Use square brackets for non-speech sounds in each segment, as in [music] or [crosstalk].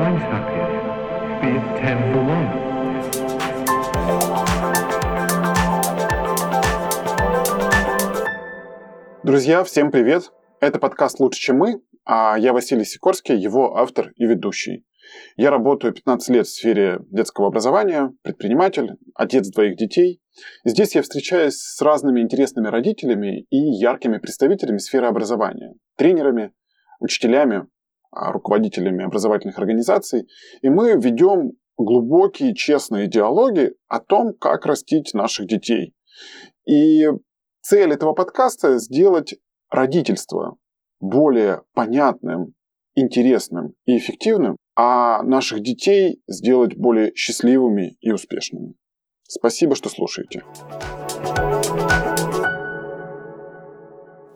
time's happy. Be it ten for one. Друзья, всем привет! Это подкаст «Лучше, чем мы», а я Василий Сикорский, его автор и ведущий. Я работаю 15 лет в сфере детского образования, предприниматель, отец двоих детей. Здесь я встречаюсь с разными интересными родителями и яркими представителями сферы образования, тренерами, учителями, руководителями образовательных организаций. И мы ведем глубокие, честные диалоги о том, как растить наших детей. И цель этого подкаста – сделать родительство более понятным, интересным и эффективным, а наших детей сделать более счастливыми и успешными. Спасибо, что слушаете.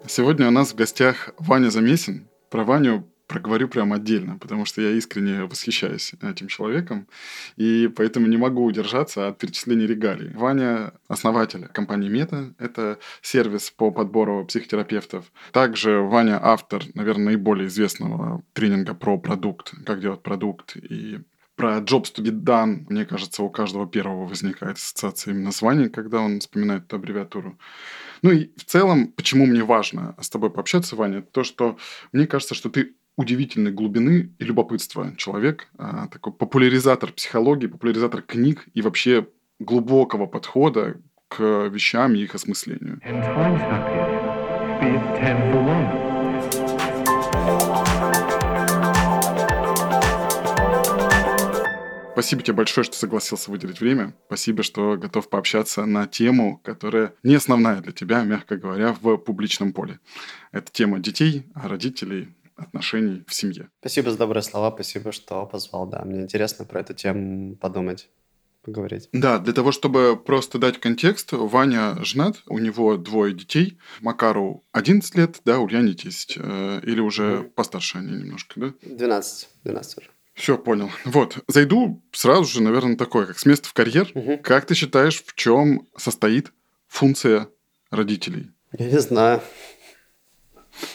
Сегодня у нас в гостях Ваня Замесин. Про Ваню проговорю прям отдельно, потому что я искренне восхищаюсь этим человеком, и поэтому не могу удержаться от перечисления регалий. Ваня – основатель компании Мета, это сервис по подбору психотерапевтов. Также Ваня – автор, наверное, наиболее известного тренинга про продукт, как делать продукт, и про jobs to be done, мне кажется, у каждого первого возникает ассоциация именно с Ваней, когда он вспоминает эту аббревиатуру. Ну и в целом, почему мне важно с тобой пообщаться, Ваня, то, что мне кажется, что ты удивительной глубины и любопытства человек, а, такой популяризатор психологии, популяризатор книг и вообще глубокого подхода к вещам и их осмыслению. Спасибо тебе большое, что согласился выделить время. Спасибо, что готов пообщаться на тему, которая не основная для тебя, мягко говоря, в публичном поле. Это тема детей, родителей, отношений в семье. Спасибо за добрые слова, спасибо, что позвал. Да, мне интересно про эту тему подумать, поговорить. Да, для того, чтобы просто дать контекст, Ваня женат, у него двое детей. Макару 11 лет, да, Ульяне 10. э, Или уже Мгм. постарше они немножко, да? 12, 12 уже. Все, понял. Вот, зайду сразу же, наверное, такое, как с места в карьер. Мгм. Как ты считаешь, в чем состоит функция родителей? Я не знаю.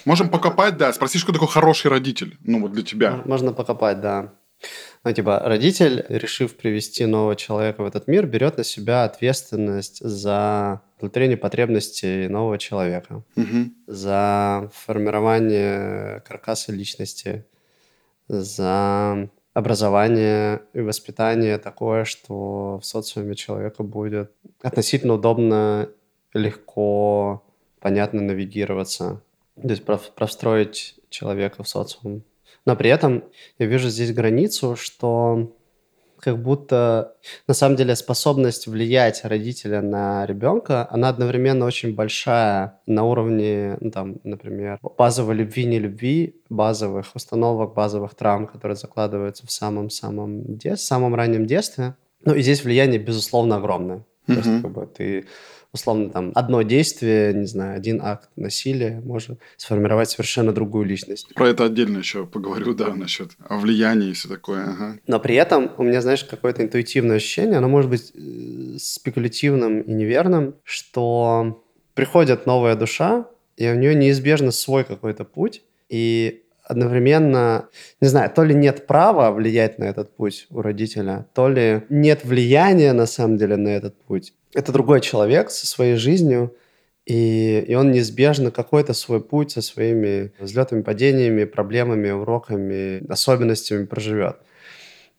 Можем покопать, да, спроси, что такое хороший родитель, ну вот для тебя. Можно покопать, да. Ну, типа, родитель, решив привести нового человека в этот мир, берет на себя ответственность за удовлетворение потребностей нового человека, Мгм. за формирование каркаса личности, за образование и воспитание такое, что в социуме человеку будет относительно удобно, легко, понятно навигироваться. То есть пров- простроить человека в социум. Но при этом я вижу здесь границу, что как будто на самом деле способность влиять родителя на ребенка, она одновременно очень большая на уровне, ну, там, например, базовой любви, не любви, базовых установок, базовых травм, которые закладываются в самом-самом детстве, самом раннем детстве. Ну и здесь влияние, безусловно, огромное. Просто Мгм. как бы ты условно там одно действие, не знаю, один акт насилия может сформировать совершенно другую личность. Про это отдельно еще поговорю, да, насчет влияния и все такое. Ага. Но при этом у меня, знаешь, какое-то интуитивное ощущение, оно может быть э, спекулятивным и неверным, что приходит новая душа, и у нее неизбежно свой какой-то путь, и одновременно, не знаю, то ли нет права влиять на этот путь у родителя, то ли нет влияния на самом деле на этот путь. Это другой человек со своей жизнью, и, и он неизбежно какой-то свой путь со своими взлетами, падениями, проблемами, уроками, особенностями проживет.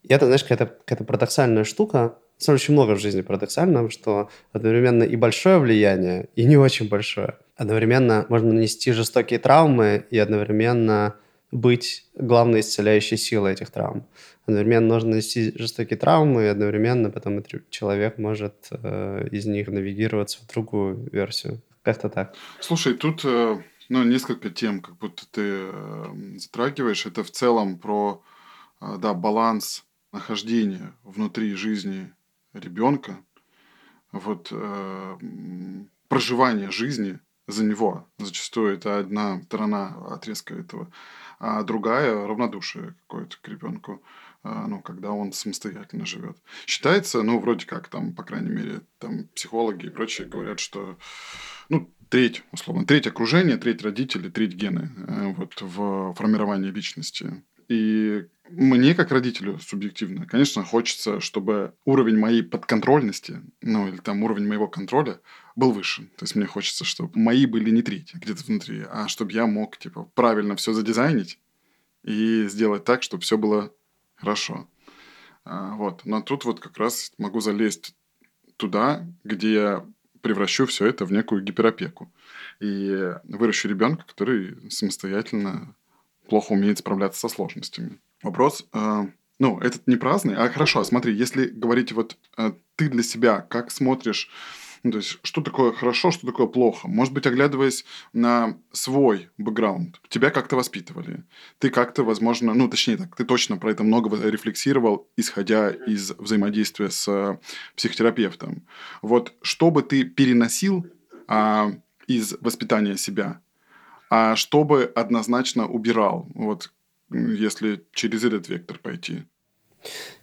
И это, знаешь, какая-то, какая-то парадоксальная штука. На самом деле, очень много в жизни парадоксального, что одновременно и большое влияние, и не очень большое. Одновременно можно нанести жестокие травмы и одновременно быть главной исцеляющей силой этих травм. Одновременно нужно нанести жестокие травмы, и одновременно потом человек может э, из них навигироваться в другую версию. Как-то так. Слушай, тут э, ну, несколько тем, как будто ты э, затрагиваешь. Это в целом про э, да, баланс нахождения внутри жизни ребенка, вот э, проживание жизни за него. Зачастую это одна сторона отрезка этого, а другая равнодушие какое-то к ребенку, а, ну, когда он самостоятельно живет. Считается, ну, вроде как там, по крайней мере, там психологи и прочие говорят, что, ну, треть, условно, треть окружения, треть родителей, треть гены э, вот в формировании личности. И мне, как родителю, субъективно, конечно, хочется, чтобы уровень моей подконтрольности, ну, или там уровень моего контроля был выше. То есть мне хочется, чтобы мои были не третьи где-то внутри, а чтобы я мог, типа, правильно все задизайнить и сделать так, чтобы все было хорошо. А, вот. Но тут вот как раз могу залезть туда, где я превращу все это в некую гиперопеку. И выращу ребенка, который самостоятельно плохо умеет справляться со сложностями. Вопрос, э, ну, этот не праздный, а хорошо, смотри, если говорить вот э, ты для себя, как смотришь, ну, то есть, что такое хорошо, что такое плохо? Может быть, оглядываясь на свой бэкграунд, тебя как-то воспитывали. Ты как-то, возможно, ну, точнее так, ты точно про это много рефлексировал, исходя из взаимодействия с психотерапевтом. Вот что бы ты переносил а, из воспитания себя, а что бы однозначно убирал, вот если через этот вектор пойти?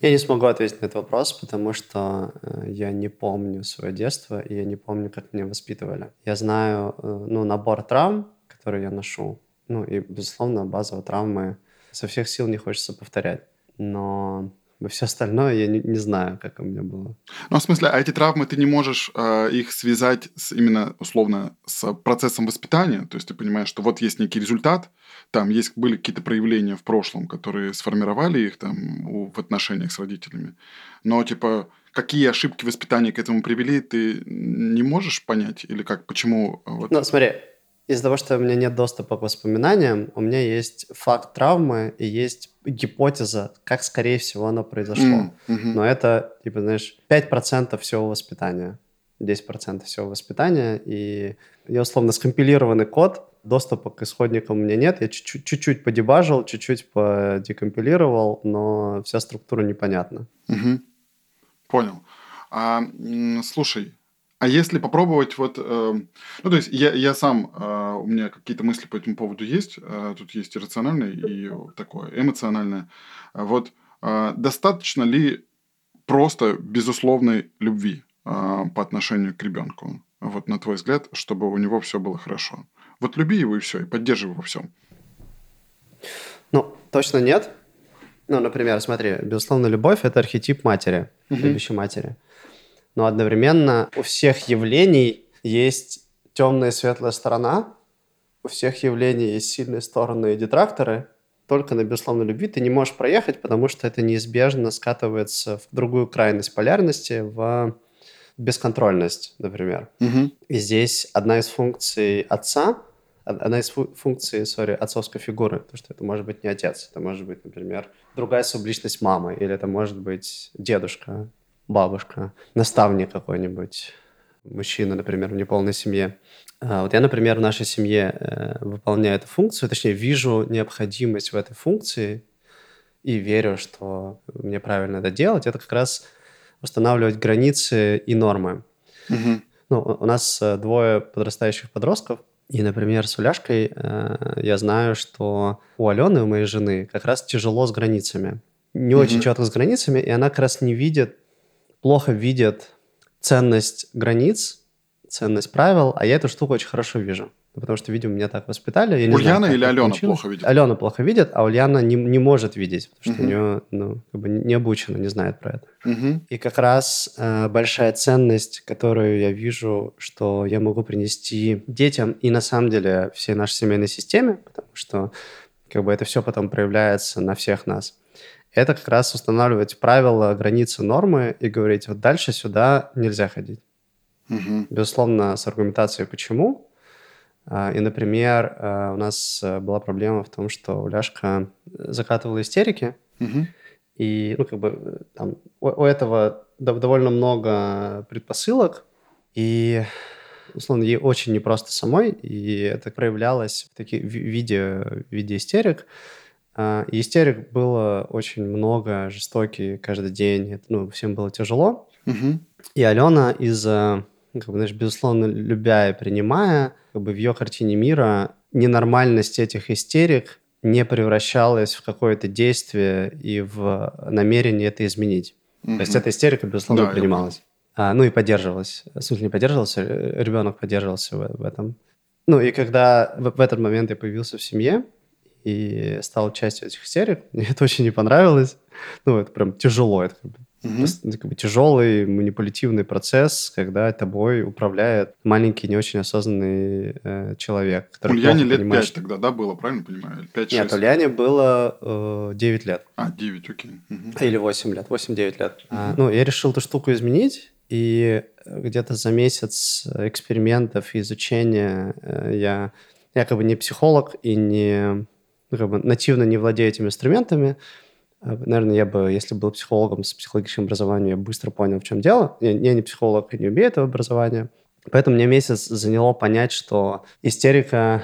Я не смогу ответить на этот вопрос, потому что э, я не помню свое детство, и я не помню, как меня воспитывали. Я знаю, э, ну, набор травм, которые я ношу, ну, и, безусловно, базовые травмы со всех сил не хочется повторять. Но все остальное я не, не знаю, как у меня было. Ну, в смысле, а эти травмы ты не можешь э, их связать с, именно условно с процессом воспитания? То есть ты понимаешь, что вот есть некий результат, там есть, были какие-то проявления в прошлом, которые сформировали их там у, в отношениях с родителями. Но, типа, какие ошибки воспитания к этому привели, ты не можешь понять? Или как, почему? Вот... Ну, смотри, из-за того, что у меня нет доступа к воспоминаниям, у меня есть факт травмы и есть гипотеза, как, скорее всего, оно произошло. Но это, типа, знаешь, 5% всего воспитания, 10% всего воспитания, и я, условно, скомпилированный код, доступа к исходникам у меня нет, я чуть-чуть подебажил, чуть-чуть подекомпилировал, но вся структура непонятна. Угу. Понял. А, слушай, а если попробовать вот, э, ну то есть я, я сам, э, у меня какие-то мысли по этому поводу есть, э, тут есть и рациональное, и такое эмоциональное. Вот э, достаточно ли просто безусловной любви э, по отношению к ребенку, вот на твой взгляд, чтобы у него все было хорошо? Вот люби его и все, и поддерживай во всем. Ну, точно нет. Ну, например, смотри, безусловно, любовь – это архетип матери, угу. любящей матери но одновременно у всех явлений есть темная и светлая сторона, у всех явлений есть сильные стороны и детракторы. Только на безусловной любви ты не можешь проехать, потому что это неизбежно скатывается в другую крайность полярности, в бесконтрольность, например. Угу. И здесь одна из функций отца, одна из функций, сори, отцовской фигуры, то что это может быть не отец, это может быть, например, другая субличность мамы, или это может быть дедушка, бабушка, наставник какой-нибудь, мужчина, например, в неполной семье. А вот я, например, в нашей семье э, выполняю эту функцию, точнее, вижу необходимость в этой функции и верю, что мне правильно это делать. Это как раз устанавливать границы и нормы. Угу. Ну, у нас э, двое подрастающих подростков, и, например, с Уляшкой э, я знаю, что у Алены, у моей жены, как раз тяжело с границами. Не угу. очень четко с границами, и она как раз не видит плохо видят ценность границ, ценность правил, а я эту штуку очень хорошо вижу. Потому что, видимо, меня так воспитали. Я Ульяна знаю, или Алена получилось. плохо видит? Алена плохо видит, а Ульяна не, не может видеть, потому что uh-huh. у нее ну, как бы не обучена, не знает про это. Uh-huh. И как раз э, большая ценность, которую я вижу, что я могу принести детям и на самом деле всей нашей семейной системе, потому что как бы это все потом проявляется на всех нас это как раз устанавливать правила, границы, нормы и говорить, вот дальше сюда нельзя ходить. Угу. Безусловно, с аргументацией «почему?». А, и, например, а, у нас э, была проблема в том, что Уляшка закатывала истерики, угу. и, ну, как бы, там, у, у этого довольно много предпосылок, и, условно, ей очень непросто самой, и это проявлялось в, таких, в, виде, в виде истерик, истерик было очень много, жестокий каждый день. Это, ну, всем было тяжело. Угу. И Алена из-за, ну, как бы, знаешь, безусловно, любя и принимая, как бы в ее картине мира ненормальность этих истерик не превращалась в какое-то действие и в намерение это изменить. Угу. То есть эта истерика, безусловно, да, принималась. А, ну и поддерживалась. В смысле, не поддерживался, ребенок поддерживался в, в этом. Ну и когда в, в этот момент я появился в семье, и стал частью этих истерик. [laughs] Мне это очень не понравилось. Ну, это прям тяжело. Это как бы Угу. как бы тяжелый манипулятивный процесс, когда тобой управляет маленький, не очень осознанный э, человек. Ульяне лет понимает... 5 тогда, да, было, правильно понимаю? 5, Нет, Ульяне было э, 9 лет. А, 9, окей. Угу. Или 8 лет, 8-9 лет. Угу. А, ну, я решил эту штуку изменить, и где-то за месяц экспериментов и изучения э, я, я как бы не психолог и не ну, как бы нативно не владею этими инструментами, а, наверное, я бы, если был психологом с психологическим образованием, я быстро понял, в чем дело. Я, я не психолог и не умею этого образования. Поэтому мне месяц заняло понять, что истерика,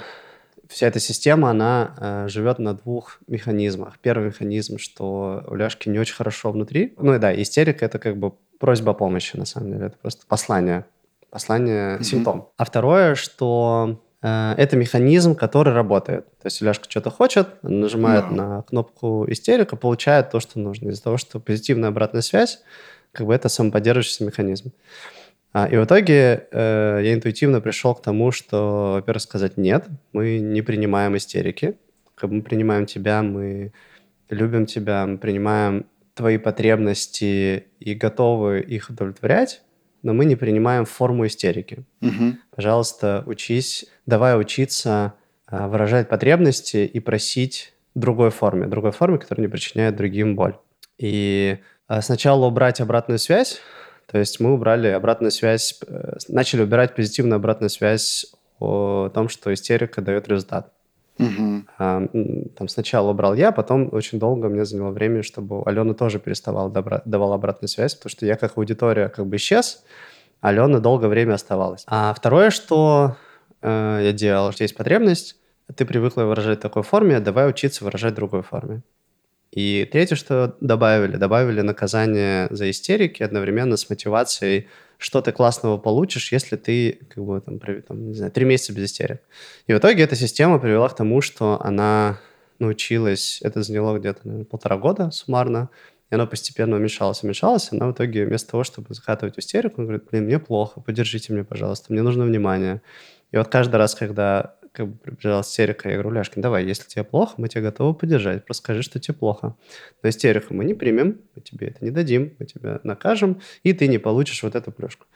вся эта система, она э, живет на двух механизмах. Первый механизм, что у Ляшки не очень хорошо внутри. Ну и да, истерика — это как бы просьба о помощи, на самом деле. Это просто послание. Послание, mm-hmm. симптом. А второе, что это механизм, который работает. То есть Ляшка что-то хочет, нажимает yeah. на кнопку истерика, получает то, что нужно. Из-за того, что позитивная обратная связь, как бы это самоподдерживающийся механизм. А, и в итоге э, я интуитивно пришел к тому, что, во-первых, сказать нет, мы не принимаем истерики. Как бы мы принимаем тебя, мы любим тебя, мы принимаем твои потребности и готовы их удовлетворять но мы не принимаем форму истерики. Угу. Пожалуйста, учись, давай учиться а, выражать потребности и просить другой форме, другой форме, которая не причиняет другим боль. И а, сначала убрать обратную связь, то есть мы убрали обратную связь, э, начали убирать позитивную обратную связь о том, что истерика дает результат. Угу. А, там сначала убрал я, потом очень долго мне заняло время, чтобы Алена тоже переставала добра- давала обратную связь, потому что я как аудитория как бы исчез, Алена долгое время оставалась. А второе, что э, я делал, что есть потребность, ты привыкла выражать в такой форме, давай учиться выражать в другой форме. И третье, что добавили, добавили наказание за истерики одновременно с мотивацией что ты классного получишь, если ты, как бы, там, там, не знаю, три месяца без истерик. И в итоге эта система привела к тому, что она научилась, это заняло где-то, наверное, полтора года суммарно, и она постепенно уменьшалась, уменьшалась, она в итоге вместо того, чтобы закатывать в истерику, она говорит, блин, мне плохо, поддержите меня, пожалуйста, мне нужно внимание. И вот каждый раз, когда как бы приближалась истерика, я говорю, Ляшкин, давай, если тебе плохо, мы тебя готовы поддержать, просто скажи, что тебе плохо. Но истерику мы не примем, мы тебе это не дадим, мы тебя накажем, и ты не получишь вот эту плюшку.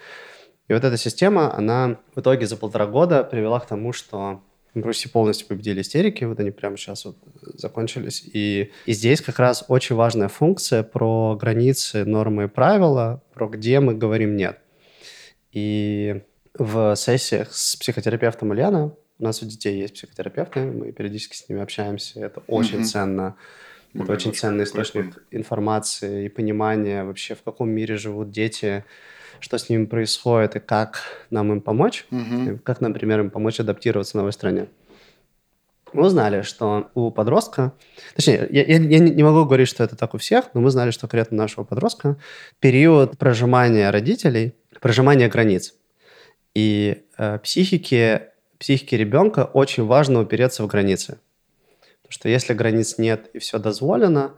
И вот эта система, она в итоге за полтора года привела к тому, что Руси полностью победили истерики, вот они прямо сейчас вот закончились. И, и здесь как раз очень важная функция про границы, нормы и правила, про где мы говорим «нет». И в сессиях с психотерапевтом Ульяна у нас у детей есть психотерапевты, мы периодически с ними общаемся, это очень mm-hmm. ценно. Это ну, очень ценный источник прикольно. информации и понимания вообще, в каком мире живут дети, что с ними происходит и как нам им помочь, mm-hmm. как, например, им помочь адаптироваться в новой стране. Мы узнали, что у подростка, точнее, я, я, я не могу говорить, что это так у всех, но мы знали, что конкретно нашего подростка период прожимания родителей, прожимания границ и э, психики психике ребенка очень важно упереться в границы. Потому что если границ нет и все дозволено,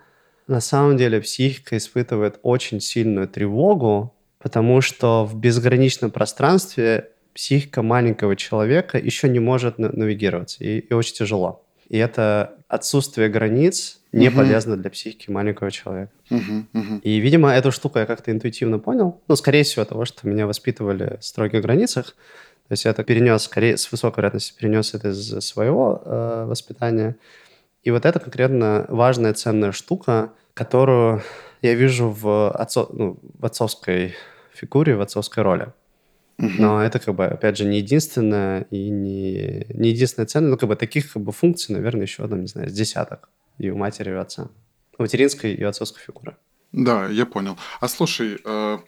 на самом деле психика испытывает очень сильную тревогу, потому что в безграничном пространстве психика маленького человека еще не может навигироваться, и, и очень тяжело. И это отсутствие границ не угу. полезно для психики маленького человека. Угу, угу. И, видимо, эту штуку я как-то интуитивно понял. Ну, скорее всего, того, что меня воспитывали в строгих границах. То есть я это перенес, скорее, с высокой вероятностью перенес это из своего э, воспитания. И вот это конкретно важная, ценная штука, которую я вижу в, отцо, ну, в отцовской фигуре, в отцовской роли. Но это, как бы, опять же, не единственная и не, не единственная ценность. Ну, как бы, таких как бы, функций, наверное, еще, там, не знаю, с десяток и у матери, и у отца. У материнской и отцовской фигуры. Да, я понял. А слушай, э,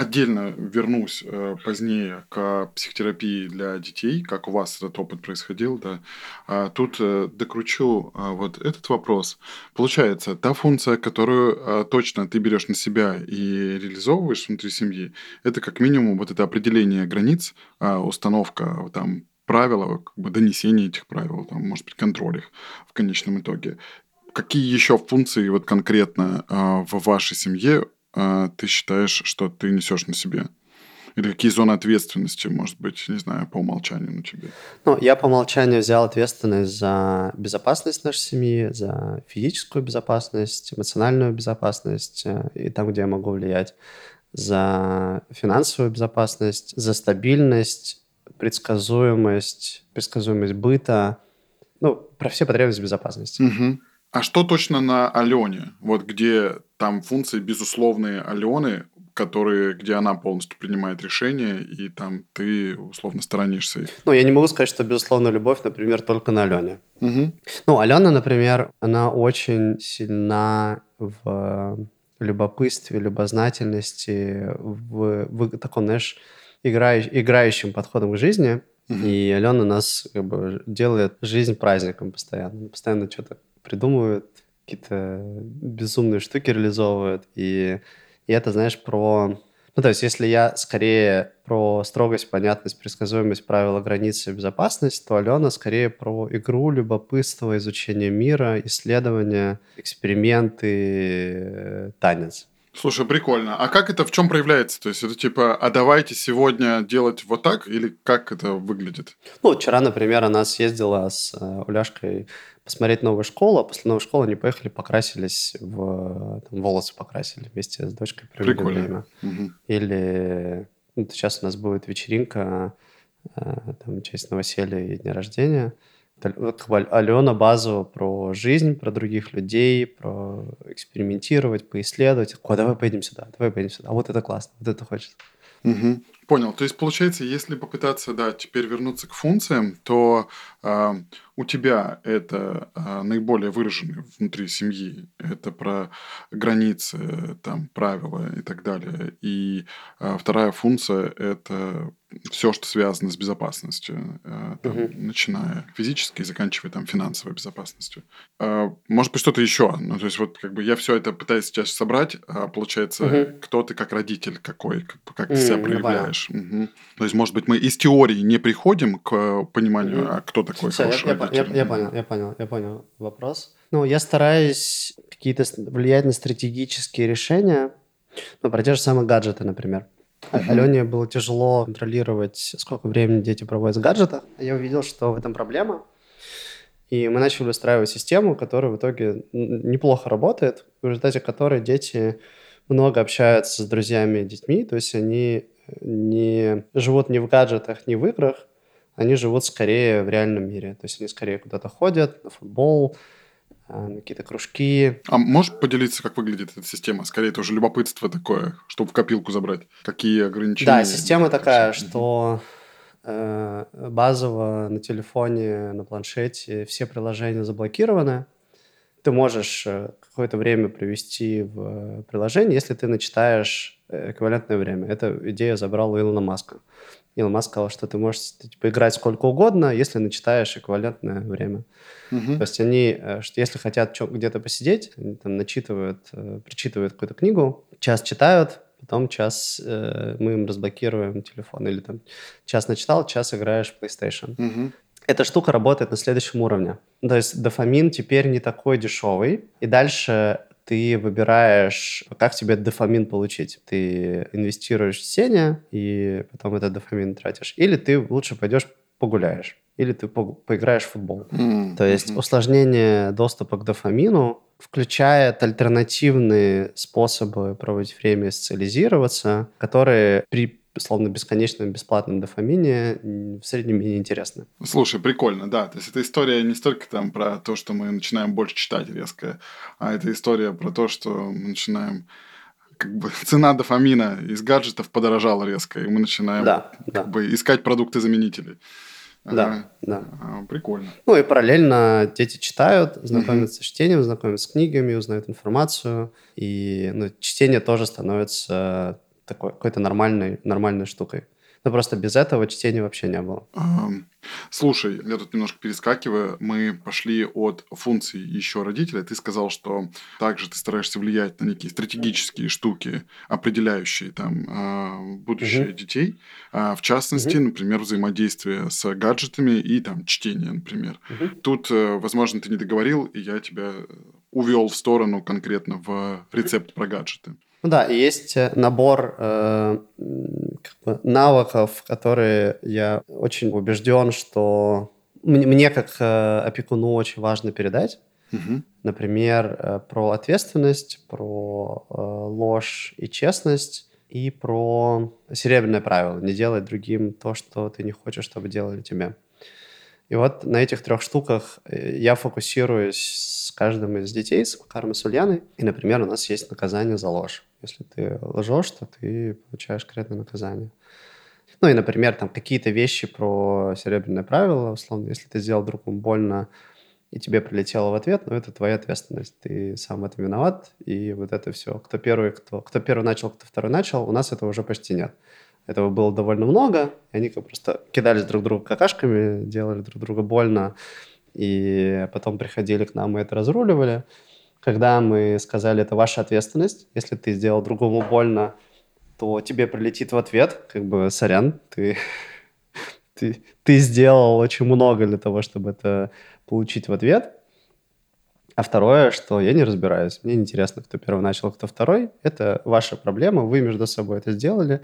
Отдельно вернусь э, позднее к психотерапии для детей, как у вас этот опыт происходил, да. А тут э, докручу э, вот этот вопрос. Получается, та функция, которую э, точно ты берешь на себя и реализовываешь внутри семьи, это как минимум вот это определение границ, э, установка там правила, как бы донесение этих правил, там, может быть, контроль их в конечном итоге. Какие еще функции вот конкретно э, в вашей семье а, ты считаешь, что ты несешь на себе? Или какие зоны ответственности, может быть, не знаю, по умолчанию на тебе? Ну, я по умолчанию взял ответственность за безопасность нашей семьи, за физическую безопасность, эмоциональную безопасность э, и там, где я могу влиять, за финансовую безопасность, за стабильность, предсказуемость, предсказуемость быта, ну, про все потребности безопасности. Угу. А что точно на Алене? Вот где там функции безусловные Алены, которые, где она полностью принимает решения, и там ты условно сторонишься их. Ну, я не могу сказать, что безусловная любовь, например, только на Алене. Угу. Ну, Алена, например, она очень сильна в любопытстве, любознательности, в, в таком, знаешь, играющ, играющим подходом к жизни. Мгм. И Алена нас как бы делает жизнь праздником постоянно. Постоянно что-то придумывает, какие-то безумные штуки реализовывает. И, и это, знаешь, про... Ну, то есть, если я скорее про строгость, понятность, предсказуемость, правила, границы, безопасность, то Алена скорее про игру, любопытство, изучение мира, исследования, эксперименты, танец. Слушай, прикольно. А как это в чем проявляется? То есть это типа, а давайте сегодня делать вот так, или как это выглядит? Ну, вчера, например, она съездила с э, Уляшкой посмотреть новую школу, а после новой школы они поехали, покрасились, в, там, волосы покрасили вместе с дочкой, Прикольно. время. Мгм. Или ну, сейчас у нас будет вечеринка, э, там, в честь новоселья и дня рождения. Алена базово про жизнь, про других людей, про экспериментировать, поисследовать. О, давай поедем сюда, давай поедем сюда. А вот это классно, вот это хочется. Мгм. Понял. То есть, получается, если попытаться, да, теперь вернуться к функциям, то у тебя это а, наиболее выраженные внутри семьи. Это про границы, там, правила и так далее. И а, вторая функция – это все, что связано с безопасностью, а, там, Мгм. начиная физической и заканчивая там финансовой безопасностью. А, может быть, что-то еще. Ну, то есть, вот как бы я все это пытаюсь сейчас собрать, а получается, Мгм. кто ты как родитель какой, как, как ты себя понял. проявляешь. Мгм. То есть, может быть, мы из теории не приходим к пониманию, Мгм. а кто такой Всё, я, хороший я я- я понял, я понял, я понял вопрос. Ну, я стараюсь какие-то с- влиять на стратегические решения, ну, про те же самые гаджеты, например. А- Мгм. Алене было тяжело контролировать, сколько времени дети проводят в гаджетах. Я увидел, что в этом проблема. И мы начали устраивать систему, которая в итоге неплохо работает, в результате которой дети много общаются с друзьями и детьми, то есть они не живут ни в гаджетах, ни в играх, они живут скорее в реальном мире. То есть они скорее куда-то ходят, на футбол, а, на какие-то кружки. А можешь поделиться, как выглядит эта система? Скорее, это уже любопытство такое, чтобы в копилку забрать. Какие ограничения? Да, система такая, что э, базово на телефоне, на планшете все приложения заблокированы. Ты можешь э, какое-то время провести в приложении, если ты начитаешь э, эквивалентное время. Эта идея забрал у Илона Маска. Илон Маск сказал, что ты можешь типа, играть сколько угодно, если начитаешь эквивалентное время. Мгм. То есть они, э, что если хотят где-то посидеть, они там начитывают, э, прочитывают какую-то книгу, час читают, потом час э, мы им разблокируем телефон. Или там час начитал, час играешь в PlayStation. Мгм. Эта штука работает на следующем уровне. То есть дофамин теперь не такой дешевый, и дальше ты выбираешь, как тебе дофамин получить. Ты инвестируешь в чтение, и потом этот дофамин тратишь. Или ты лучше пойдешь погуляешь. Или ты погу- поиграешь в футбол. М, То есть усложнение доступа к дофамину включает альтернативные способы проводить время и социализироваться, которые при словно бесконечном бесплатном дофамине в среднем менее интересны. Слушай, прикольно, да. То есть эта история не столько там про то, что мы начинаем больше читать резко, а это история про то, что мы начинаем как бы [laughs] цена дофамина из гаджетов подорожала резко, и мы начинаем Да, как да, бы искать продукты-заменители. да, Ага. да. А, Прикольно. Ну и параллельно дети читают, знакомятся с чтением, знакомятся с книгами, узнают информацию. И ну, чтение тоже становится такой, какой-то нормальной, нормальной штукой. Но просто без этого чтения вообще не было. Слушай, я тут немножко перескакиваю. Мы пошли от функций еще родителя. Ты сказал, что также ты стараешься влиять на некие стратегические штуки, определяющие там а, будущее Мгм. детей. А, В частности, например, взаимодействие с гаджетами и там чтение, например. Мгм. Тут, э, возможно, ты не договорил, и я тебя увел в сторону конкретно в рецепт про гаджеты. Ну да, и есть э, набор э, как бы навыков, которые я очень убежден, что мне, мне как э, опекуну очень важно передать. Мгм. Например, э, про ответственность, про э, ложь и честность, и про серебряное правило. Не делать другим то, что ты не хочешь, чтобы делали тебе. И вот на этих трех штуках э, я фокусируюсь с каждым из детей, с Макаром и с Ульяной. И, например, у нас есть наказание за ложь. Если ты лжешь, то ты получаешь конкретное наказание. Ну и, например, там какие-то вещи про серебряное правило, условно, если ты сделал другому больно, и тебе прилетело в ответ, ну, это твоя ответственность. Ты сам в этом виноват, и вот это все. Кто первый, кто, кто первый начал, кто второй начал, у нас этого уже почти нет. Этого было довольно много, и они как просто кидались друг друга какашками, делали друг друга больно, и потом приходили к нам и это разруливали. Когда мы сказали, это ваша ответственность, если ты сделал другому больно, то тебе прилетит в ответ, как бы, сорян, ты, [laughs] ты, ты сделал очень много для того, чтобы это получить в ответ. А второе, что я не разбираюсь. Мне не интересно, кто первый начал, кто второй. Это ваша проблема. Вы между собой это сделали.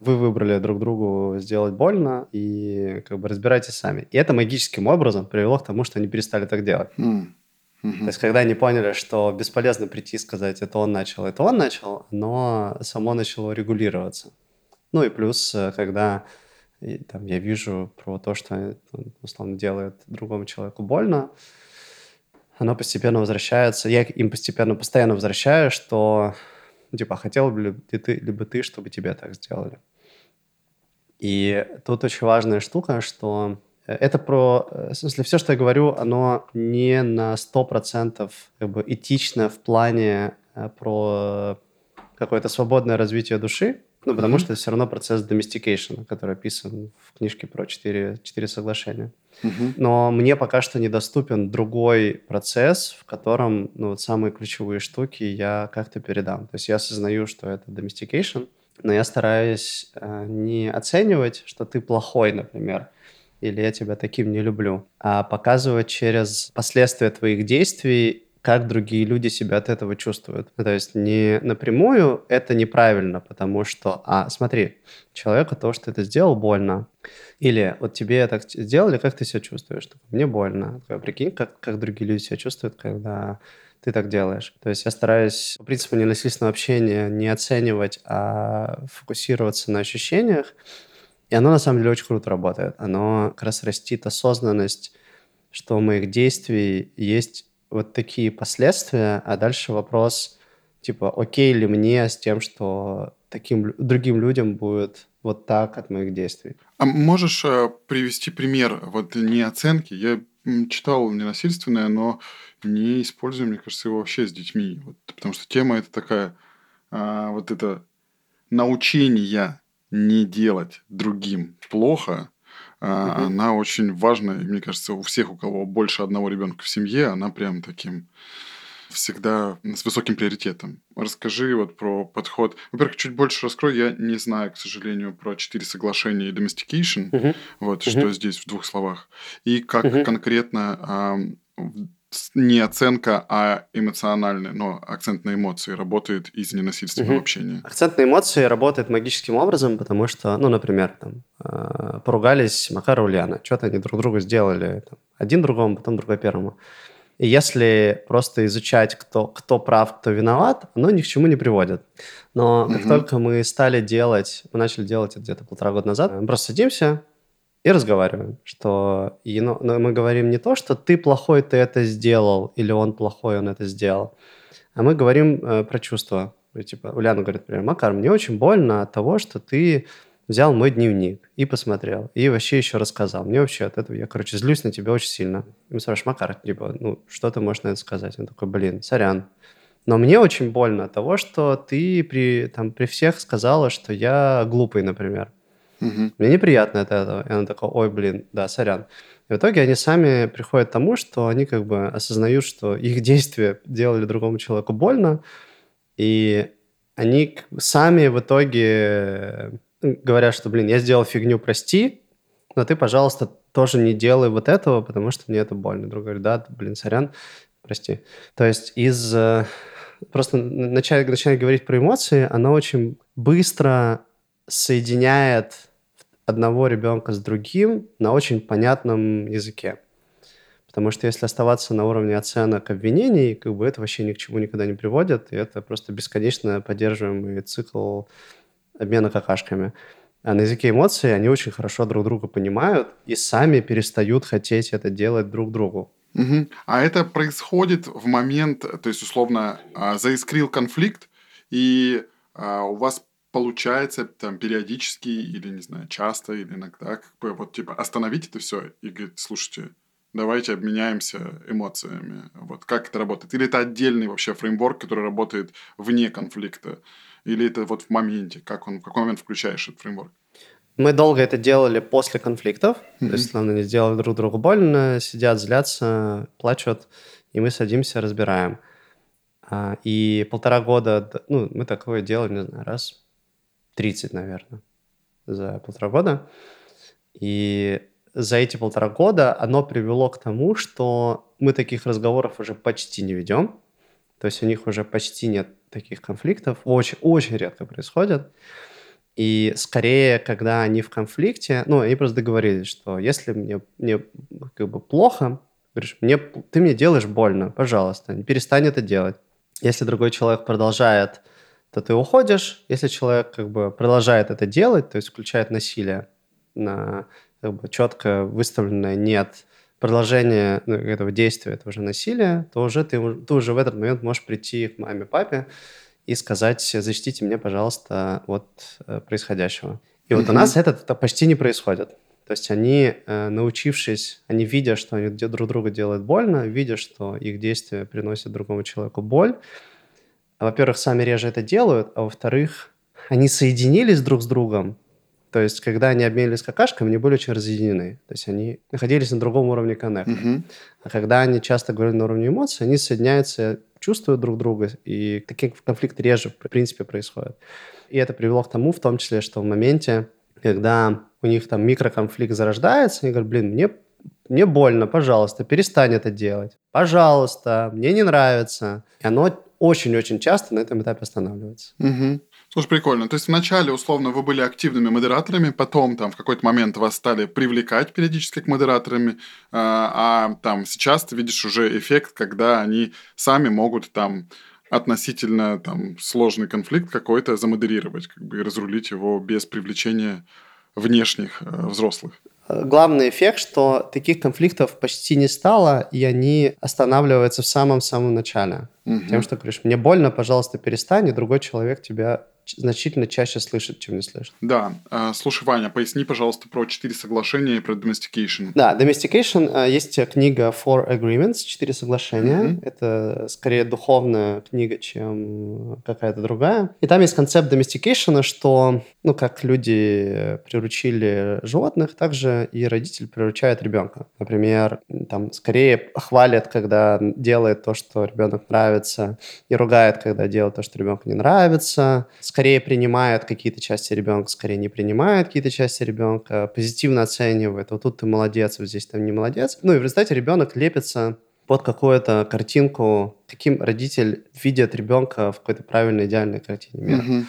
Вы выбрали друг другу сделать больно и как бы разбирайтесь сами. И это магическим образом привело к тому, что они перестали так делать. М. То Мгм. есть, когда они поняли, что бесполезно прийти и сказать, это он начал, это он начал, но само начало регулироваться. Ну и плюс, э, когда и, там, я вижу про то, что он, условно делает другому человеку больно, оно постепенно возвращается. Я им постепенно, постоянно возвращаю, что типа, хотел бы ли ты, либо ты, чтобы тебе так сделали. И тут очень важная штука, что э, это про... э, В смысле, все, что я говорю, оно не на 100% как бы этично в плане э, про какое-то свободное развитие души, ну, потому Мгм. что это все равно процесс domestication, который описан в книжке про четыре, четыре соглашения. Мгм. Но мне пока что недоступен другой процесс, в котором ну, вот самые ключевые штуки я как-то передам. То есть я осознаю, что это domestication, но я стараюсь э, не оценивать, что ты плохой, например, или я тебя таким не люблю, а показывать через последствия твоих действий, как другие люди себя от этого чувствуют. Ну, То есть не напрямую это неправильно, потому что, а, смотри, человеку то, что ты сделал, больно. Или вот тебе так сделали, как ты себя чувствуешь? Такой, Мне больно. Прикинь, как, как другие люди себя чувствуют, когда ты так делаешь. То есть я стараюсь по принципу ненасильственного общения не оценивать, а фокусироваться на ощущениях. И оно на самом деле очень круто работает. Оно как раз растит осознанность, что у моих действий есть вот такие последствия, а дальше вопрос, типа, окей ли мне с тем, что таким другим людям будет вот так от моих действий. А можешь э, привести пример вот не оценки? Я читал ненасильственное, но не использую, мне кажется, его вообще с детьми. Вот, потому что тема это такая, а, вот это научение не делать другим плохо, а, Мгм. она очень важная. Мне кажется, у всех, у кого больше одного ребенка в семье, она прям таким всегда с высоким приоритетом. Расскажи вот про подход. Во-первых, чуть больше раскрой. Я не знаю, к сожалению, про четыре соглашения и domestication. Мгм. Вот, Мгм. что здесь в двух словах. И как Мгм. конкретно с- не оценка, а эмоциональная, но акцент на эмоции работает из ненасильственного Мгм. общения. Акцент на эмоции работает магическим образом, потому что, ну, например, там, э, поругались Макар и Ульяна, что-то они друг другу сделали, там, один другому, потом другой первому. И если просто изучать, кто, кто прав, кто виноват, оно ни к чему не приводит. Но как Мгм. только мы стали делать, мы начали делать это где-то полтора года назад, мы просто садимся и разговариваем, что и, ну, но мы говорим не то, что ты плохой, ты это сделал, или он плохой, он это сделал, а мы говорим э, про чувства. Ну, Типа, Ульяна говорит, например, Макар, мне очень больно от того, что ты взял мой дневник и посмотрел, и вообще еще рассказал. Мне вообще от этого, я, короче, злюсь на тебя очень сильно. И мы спрашиваем, Макар, типа, ну, что ты можешь на это сказать? Он такой, блин, сорян. Но мне очень больно от того, что ты при, там, при всех сказала, что я глупый, например. Мгм. Мне неприятно от этого. И она такая, ой, блин, да, сорян. И в итоге они сами приходят к тому, что они как бы осознают, что их действия делали другому человеку больно, и они сами в итоге говорят, что, блин, я сделал фигню, прости, но ты, пожалуйста, тоже не делай вот этого, потому что мне это больно. Друг говорит, да, блин, сорян, прости. То есть из э, просто начать, начать говорить про эмоции, она очень быстро соединяет одного ребенка с другим на очень понятном языке. Потому что если оставаться на уровне оценок обвинений, как бы это вообще ни к чему никогда не приводит, и это просто бесконечно поддерживаемый цикл обмена какашками. А на языке эмоций они очень хорошо друг друга понимают и сами перестают хотеть это делать друг другу. Угу. А это происходит в момент, то есть, условно, а, заискрил конфликт, и а, у вас получается там периодически или, не знаю, часто или иногда как бы вот типа остановить это все и говорить, слушайте, давайте обменяемся эмоциями. Вот как это работает? Или это отдельный вообще фреймворк, который работает вне конфликта? Или это вот в моменте? Как он, в какой момент включаешь этот фреймворк? Мы долго это делали после конфликтов. Mm-hmm. То есть, словно не сделали друг другу больно, сидят, злятся, плачут, и мы садимся, разбираем. А, и полтора года, ну, мы такое делали, не знаю, раз 30, наверное, за полтора года. И за эти полтора года оно привело к тому, что мы таких разговоров уже почти не ведем. То есть у них уже почти нет таких конфликтов. Очень, очень редко происходят. И скорее, когда они в конфликте, ну, они просто договорились, что если мне, мне как бы плохо, говоришь, мне, ты мне делаешь больно, пожалуйста, не перестань это делать. Если другой человек продолжает то ты уходишь. Если человек как бы продолжает это делать, то есть включает насилие на как бы, четко выставленное «нет», продолжение ну, этого действия, это уже насилие, то уже ты, ты уже в этот момент можешь прийти к маме, папе и сказать, защитите меня, пожалуйста, от э, происходящего. И вот у нас это, это почти не происходит. То есть они, э, научившись, они видя, что они друг друга делают больно, видя, что их действия приносят другому человеку боль, во-первых, сами реже это делают, а во-вторых, они соединились друг с другом. То есть, когда они обменились какашками, они были очень разъединены. То есть, они находились на другом уровне коннекта. Mm-hmm. А когда они часто говорят на уровне эмоций, они соединяются, чувствуют друг друга, и такие конфликты реже, в принципе, происходят. И это привело к тому, в том числе, что в моменте, когда у них там микроконфликт зарождается, они говорят, блин, мне, мне больно, пожалуйста, перестань это делать. Пожалуйста, мне не нравится. И оно очень-очень часто на этом этапе останавливается. Угу. Слушай, прикольно. То есть вначале, условно, вы были активными модераторами, потом там в какой-то момент вас стали привлекать периодически к модераторами, а, а там сейчас ты видишь уже эффект, когда они сами могут там относительно там сложный конфликт какой-то замодерировать, как бы и разрулить его без привлечения внешних э, взрослых главный эффект, что таких конфликтов почти не стало, и они останавливаются в самом-самом начале. Угу. Тем, что говоришь, мне больно, пожалуйста, перестань, и другой человек тебя значительно чаще слышит, чем не слышит. Да. А, слушай, Ваня, поясни, пожалуйста, про четыре соглашения и про domestication. Да, domestication. А, есть книга Four Agreements, четыре соглашения. Mm-hmm. Это скорее духовная книга, чем какая-то другая. И там есть концепт domestication, что, ну, как люди приручили животных, также и родитель приручает ребенка. Например, там скорее хвалят, когда делает то, что ребенок нравится, и ругает, когда делает то, что ребенку не нравится. Скорее скорее принимает какие-то части ребенка, скорее не принимает какие-то части ребенка, позитивно оценивает. Вот тут ты молодец, вот здесь там не молодец. Ну и в результате ребенок лепится под какую-то картинку, каким родитель видит ребенка в какой-то правильной, идеальной картине мира. Mm-hmm.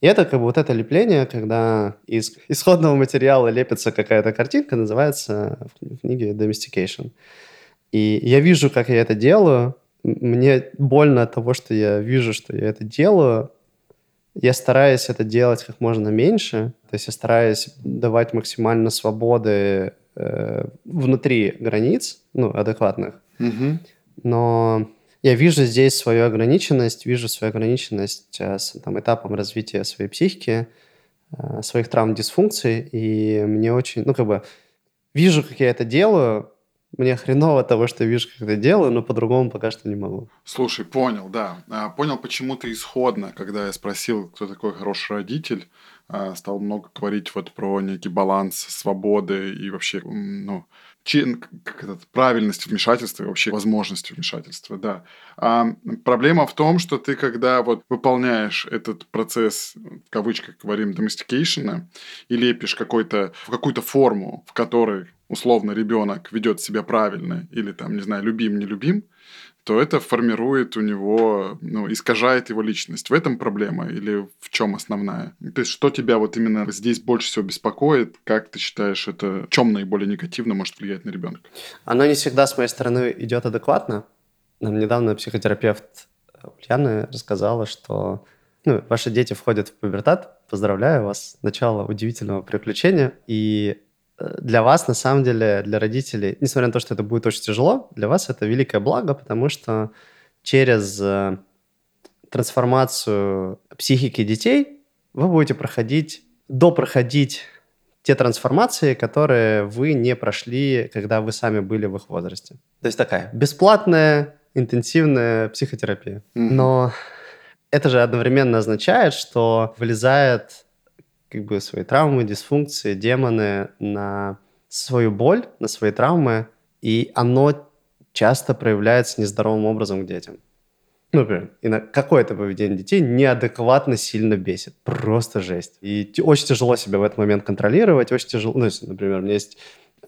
И это как бы вот это лепление, когда из исходного материала лепится какая-то картинка, называется в книге Domestication. И я вижу, как я это делаю. Мне больно от того, что я вижу, что я это делаю, я стараюсь это делать как можно меньше, то есть я стараюсь давать максимально свободы э, внутри границ, ну, адекватных. Угу. Но я вижу здесь свою ограниченность, вижу свою ограниченность э, с там, этапом развития своей психики, э, своих травм, дисфункций, и мне очень, ну, как бы, вижу, как я это делаю, мне хреново того, что вижу, как это делаю, но по-другому пока что не могу. Слушай, понял, да. А, понял, почему ты исходно, когда я спросил, кто такой хороший родитель, а, стал много говорить вот про некий баланс свободы и вообще, ну, как это, правильность вмешательства и вообще возможности вмешательства, да. А проблема в том, что ты, когда вот выполняешь этот процесс, в кавычках говорим, domestication, и лепишь какой-то, в какую-то форму, в которой условно ребенок ведет себя правильно или там, не знаю, любим, не любим, то это формирует у него, ну, искажает его личность. В этом проблема или в чем основная? То есть что тебя вот именно здесь больше всего беспокоит? Как ты считаешь, это в чем наиболее негативно может влиять на ребенка? Оно не всегда с моей стороны идет адекватно. Нам недавно психотерапевт Ульяна рассказала, что ну, ваши дети входят в пубертат. Поздравляю вас. Начало удивительного приключения. И для вас, на самом деле, для родителей, несмотря на то, что это будет очень тяжело, для вас это великое благо, потому что через э, трансформацию психики детей вы будете проходить, допроходить те трансформации, которые вы не прошли, когда вы сами были в их возрасте. То есть такая бесплатная, интенсивная психотерапия. Mm-hmm. Но это же одновременно означает, что вылезает как бы свои травмы, дисфункции, демоны на свою боль, на свои травмы, и оно часто проявляется нездоровым образом к детям. Например, и на какое-то поведение детей неадекватно сильно бесит. Просто жесть. И очень тяжело себя в этот момент контролировать, очень тяжело. Ну, если, например, у меня есть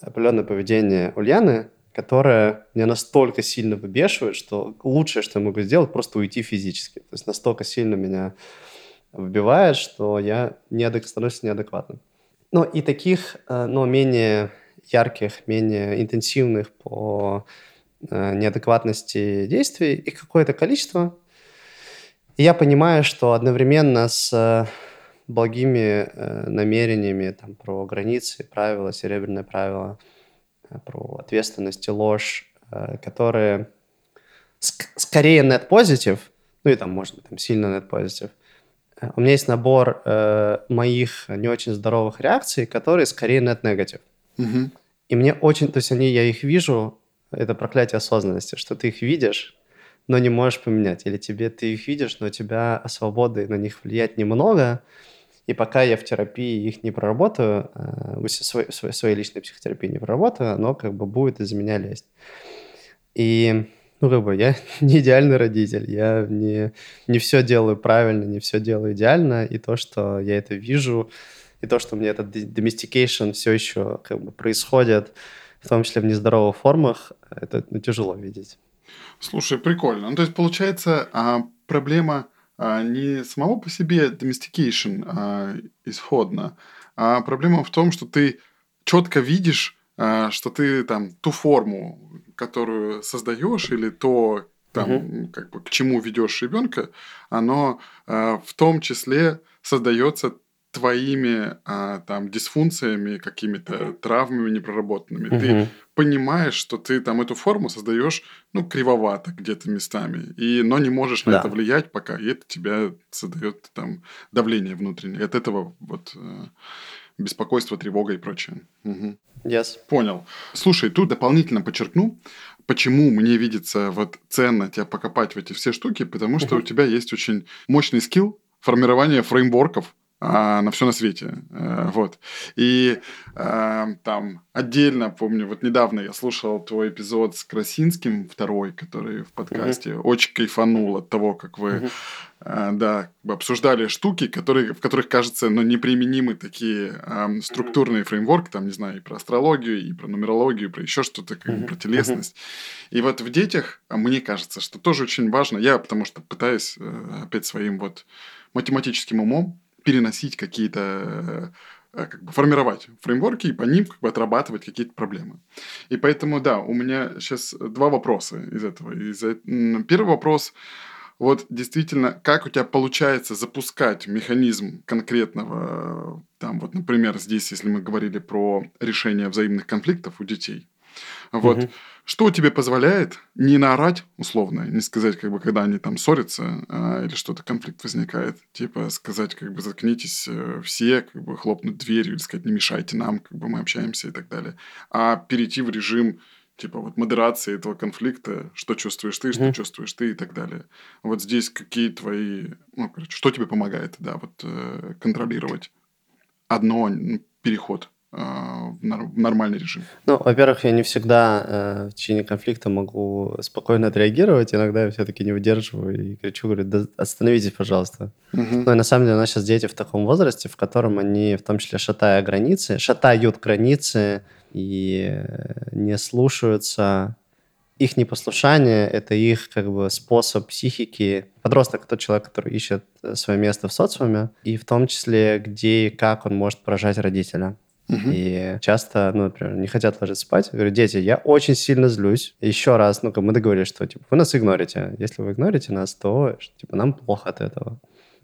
определенное поведение Ульяны, которая меня настолько сильно выбешивает, что лучшее, что я могу сделать, просто уйти физически. То есть настолько сильно меня выбивает, что я неадек... становлюсь неадекватным. Ну и таких, э, но менее ярких, менее интенсивных по э, неадекватности действий их какое-то количество. И я понимаю, что одновременно с э, благими намерениями там, про границы, правила, серебряное правило – про ответственность и ложь, которые ск- скорее net positive, ну и там, может быть, там сильно net positive. У меня есть набор э, моих не очень здоровых реакций, которые скорее net negative. Угу. И мне очень, то есть они, я их вижу, это проклятие осознанности, что ты их видишь, но не можешь поменять. Или тебе ты их видишь, но у тебя свободы на них влиять немного, и пока я в терапии их не проработаю, э, своей, своей, своей личной психотерапии не проработаю, оно как бы будет из меня лезть. И, ну, как бы, я [laughs] не идеальный родитель, я не, не все делаю правильно, не все делаю идеально, и то, что я это вижу, и то, что меня этот domestication все еще как бы происходит, в том числе в нездоровых формах, это ну, тяжело видеть. Слушай, прикольно. Ну, то есть, получается, а, проблема а, не самого по себе domestication а, исходно, а проблема в том, что ты четко видишь, что ты там ту форму, которую создаешь, или то, там, угу. как бы, к чему ведешь ребенка, оно а, в том числе создается твоими а, там дисфункциями, какими-то травмами непроработанными. Угу. Ты понимаешь, что ты там эту форму создаешь, ну, кривовато где-то местами, и, но не можешь на да. это влиять пока, и это тебя создает там давление внутреннее. От этого вот э, беспокойство, тревога и прочее. Угу. Yes. Понял. Слушай, тут дополнительно подчеркну, почему мне видится вот ценно тебя покопать в эти все штуки, потому что uh у тебя есть очень мощный скилл формирования фреймворков, а, на все на свете. А, вот. И а, там отдельно, помню, вот недавно я слушал твой эпизод с Красинским, второй, который в подкасте. Mm-hmm. Очень кайфанул от того, как вы mm-hmm. А, да, обсуждали штуки, которые, в которых, кажется, ну, неприменимы такие а, структурные фреймворки, там, не знаю, и про астрологию, и про нумерологию, и про еще что-то, как mm-hmm. про телесность. Mm-hmm. И вот в детях, мне кажется, что тоже очень важно, я потому что пытаюсь э, опять своим вот математическим умом переносить какие-то э, как бы формировать фреймворки и по ним как бы отрабатывать какие-то проблемы. И поэтому, да, у меня сейчас два вопроса из этого. Из Первый вопрос, вот действительно, как у тебя получается запускать механизм конкретного, там вот, например, здесь, если мы говорили про решение взаимных конфликтов у детей, вот, угу. Что тебе позволяет не наорать, условно, не сказать, как бы, когда они там ссорятся а, или что-то, конфликт возникает, типа сказать, как бы, заткнитесь э, все, как бы, хлопнуть дверью или сказать, не мешайте нам, как бы, мы общаемся и так далее. А перейти в режим типа вот модерации этого конфликта, что чувствуешь ты, что mm-hmm. чувствуешь ты и так далее. Вот здесь какие твои, ну, короче, что тебе помогает, да, вот э, контролировать одно переход в нормальный режим? Ну, во-первых, я не всегда э, в течение конфликта могу спокойно отреагировать. Иногда я все-таки не выдерживаю и кричу, говорю, да остановитесь, пожалуйста. Угу. Ну, и на самом деле у нас сейчас дети в таком возрасте, в котором они, в том числе, шатая границы, шатают границы и не слушаются. их непослушание — это их как бы способ психики. Подросток — тот человек, который ищет э, свое место в социуме, и в том числе, где и как он может поражать родителя. И часто, ну, например, не хотят ложиться спать. Я говорю, дети, я очень сильно злюсь. Еще раз, ну, как мы договорились, что, типа, вы нас игнорите. Если вы игнорите нас, то, типа, нам плохо от этого.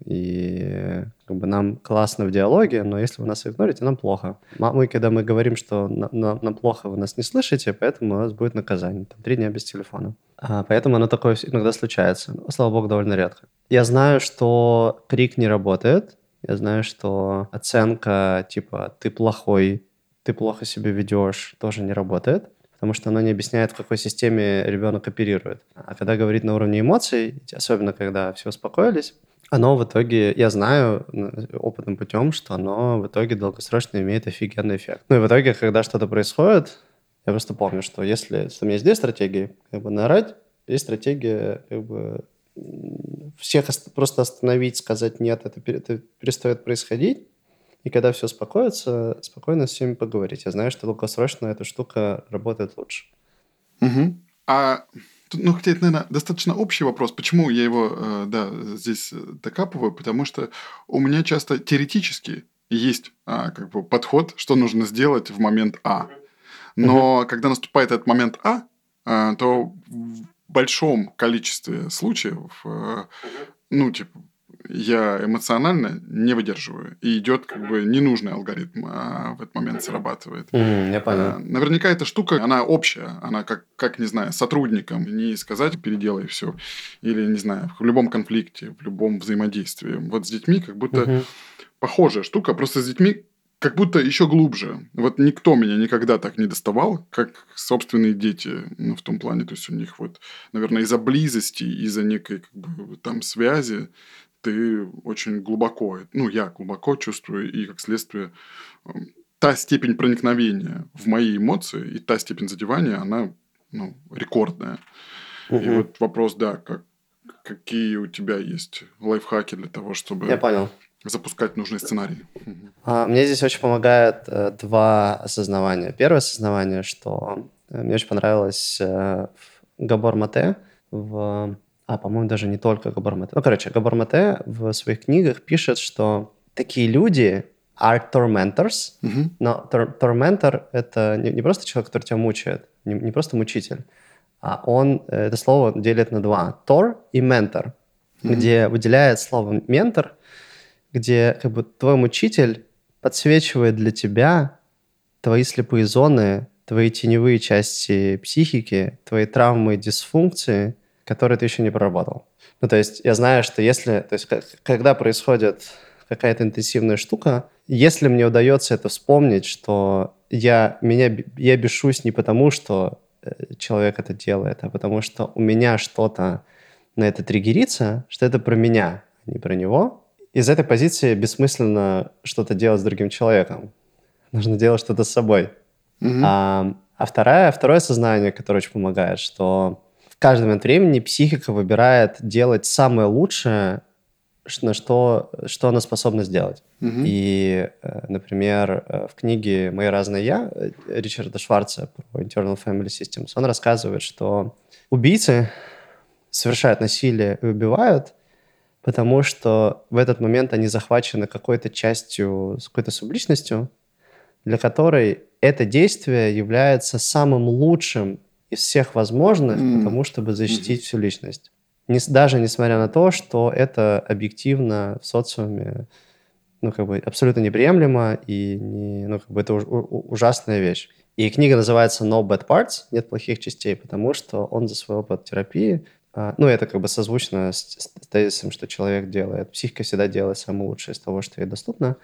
И как бы нам классно в диалоге, но если вы нас игнорите, нам плохо. Мы, когда мы говорим, что нам, нам плохо, вы нас не слышите, поэтому у нас будет наказание. Там, три дня без телефона. А, поэтому оно такое иногда случается. Но, слава богу, довольно редко. Я знаю, что крик не работает. Я знаю, что оценка типа «ты плохой», «ты плохо себя ведешь» тоже не работает потому что оно не объясняет, в какой системе ребенок оперирует. А когда говорит на уровне эмоций, особенно когда все успокоились, оно в итоге, я знаю опытным путем, что оно в итоге долгосрочно имеет офигенный эффект. Ну и в итоге, когда что-то происходит, я просто помню, что если что у меня есть две стратегии, как бы наорать, есть стратегия как бы всех просто остановить, сказать нет, это, это перестает происходить, и когда все успокоится, спокойно с всеми поговорить. Я знаю, что долгосрочно эта штука работает лучше. Угу. А ну, хотя это, наверное, достаточно общий вопрос. Почему я его, э, да, здесь э, докапываю? Потому что у меня часто теоретически есть а, как бы подход, что нужно сделать в момент А. Но когда наступает этот момент А, а, то в большом количестве случаев, э, ну, типа, я эмоционально не выдерживаю. И идет как бы ненужный алгоритм а в этот момент срабатывает. Mm, я понял. А, наверняка эта штука, она общая. Она как, как, не знаю, сотрудникам. Не сказать «переделай все». Или, не знаю, в любом конфликте, в любом взаимодействии. Вот с детьми как будто mm-hmm. похожая штука. Просто с детьми как будто еще глубже. Вот никто меня никогда так не доставал, как собственные дети, ну, в том плане, то есть у них вот, наверное, из-за близости, из-за некой как бы, там связи ты очень глубоко, ну, я глубоко чувствую, и как следствие эм, та степень проникновения в мои эмоции и та степень задевания, она ну, рекордная. Угу. И вот вопрос, да, как, какие у тебя есть лайфхаки для того, чтобы Я понял. запускать нужный сценарий? А, мне здесь очень помогает э, два осознавания. Первое осознавание, что э, мне очень понравилось э, Габор Мате в а, по-моему, даже не только Габор Мате. Ну, короче, Габор Мате в своих книгах пишет, что такие люди are tormentors, mm-hmm. но tor- tormentor — это не, не просто человек, который тебя мучает, не, не просто мучитель, а он это слово делит на два. Тор и ментор, mm-hmm. где выделяет слово ментор, где как бы твой мучитель подсвечивает для тебя твои слепые зоны, твои теневые части психики, твои травмы и дисфункции, которые ты еще не проработал. Ну, то есть я знаю, что если, то есть когда происходит какая-то интенсивная штука, если мне удается это вспомнить, что я, меня, я бешусь не потому, что э, человек это делает, а потому что у меня что-то на это триггерится, что это про меня, а не про него. Из этой позиции бессмысленно что-то делать с другим человеком. Нужно делать что-то с собой. Mm-hmm. А, а второе, второе сознание, которое очень помогает, что каждый момент времени психика выбирает делать самое лучшее, на что, что она способна сделать. Mm-hmm. И, э, например, э, в книге «Мои разные я» Ричарда Шварца про Internal Family Systems, он рассказывает, что убийцы совершают насилие и убивают, потому что в этот момент они захвачены какой-то частью, какой-то субличностью, для которой это действие является самым лучшим из всех возможных, mm. потому чтобы защитить mm. всю личность. Не, даже несмотря на то, что это объективно в социуме ну, как бы абсолютно неприемлемо и не, ну, как бы это уж, ужасная вещь. И книга называется No Bad Parts, нет плохих частей, потому что он за свой опыт терапии, а, ну, это как бы созвучно с, с тезисом, что человек делает. Психика всегда делает самое лучшее из того, что ей доступно,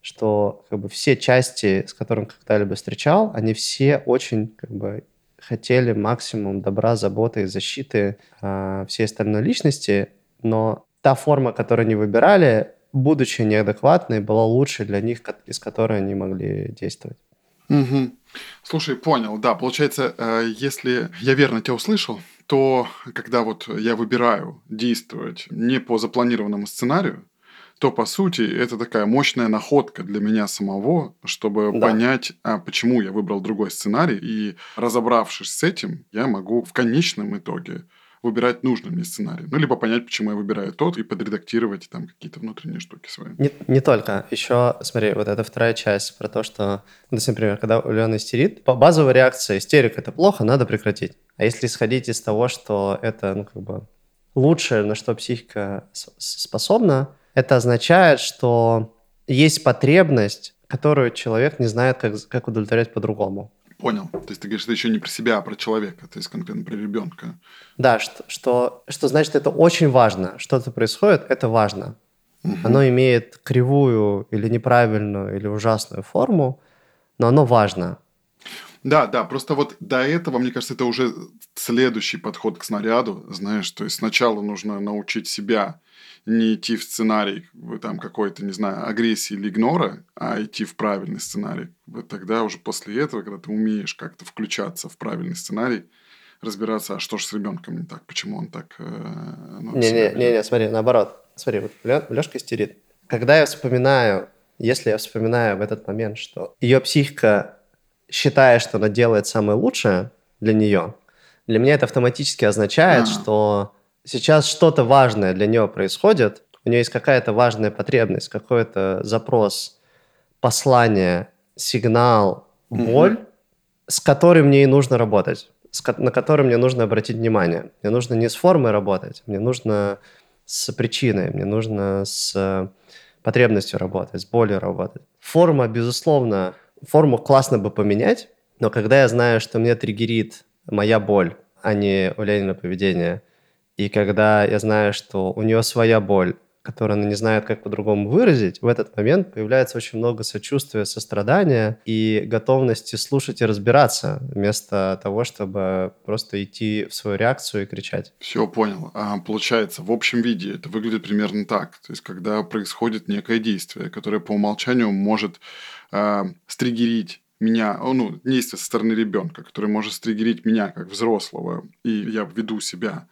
что как бы все части, с которыми когда-либо встречал, они все очень как бы хотели максимум добра, заботы и защиты э, всей остальной личности, но та форма, которую они выбирали, будучи неадекватной, была лучше для них, из которой они могли действовать. Угу. Слушай, понял, да, получается, э, если я верно тебя услышал, то когда вот я выбираю действовать не по запланированному сценарию, то, по сути, это такая мощная находка для меня самого, чтобы Да. понять, а почему я выбрал другой сценарий. И разобравшись с этим, я могу в конечном итоге выбирать нужный мне сценарий. Ну, либо понять, почему я выбираю тот, и подредактировать там какие-то внутренние штуки свои. Не, не только. Еще, смотри, вот эта вторая часть про то, что, ну, например, когда у Лены истерит, по базовой реакции истерика – это плохо, надо прекратить. А если исходить из того, что это, ну, как бы лучшее, на что психика способна, это означает, что есть потребность, которую человек не знает, как, как удовлетворять по-другому. Понял. То есть ты говоришь, это еще не про себя, а про человека, то есть конкретно про ребенка. Да, что, что, что значит это очень важно. Что-то происходит, это важно. Оно имеет кривую или неправильную или ужасную форму, но оно важно. Да, да, просто вот до этого, мне кажется, это уже следующий подход к снаряду, знаешь, то есть сначала нужно научить себя не идти в сценарий как бы, там какой-то, не знаю, агрессии или игнора, а идти в правильный сценарий. Вот тогда уже после этого, когда ты умеешь как-то включаться в правильный сценарий, разбираться, а что же с ребенком не так, почему он так... ну, себя Не-не, ведет. не-не, смотри, наоборот. Смотри, вот Лешка истерит. Когда я вспоминаю, если я вспоминаю в этот момент, что ее психика считает, что она делает самое лучшее для нее, для меня это автоматически означает, А. что сейчас что-то важное для нее происходит, у нее есть какая-то важная потребность, какой-то запрос, послание, сигнал, боль, с которой мне и нужно работать, на который мне нужно обратить внимание. Мне нужно не с формой работать, мне нужно с причиной, мне нужно с э, потребностью работать, с болью работать. Форма, безусловно, форму классно бы поменять, но когда я знаю, что мне триггерит моя боль, а не у Ленина поведение, и когда я знаю, что у нее своя боль, которую она не знает, как по-другому выразить, в этот момент появляется очень много сочувствия, сострадания и готовности слушать и разбираться, вместо того, чтобы просто идти в свою реакцию и кричать. Все, понял. А, получается, в общем виде это выглядит примерно так. То есть, когда происходит некое действие, которое по умолчанию может а, стригерить меня, ну, действие со стороны ребенка, которое может стригерить меня как взрослого, и я веду себя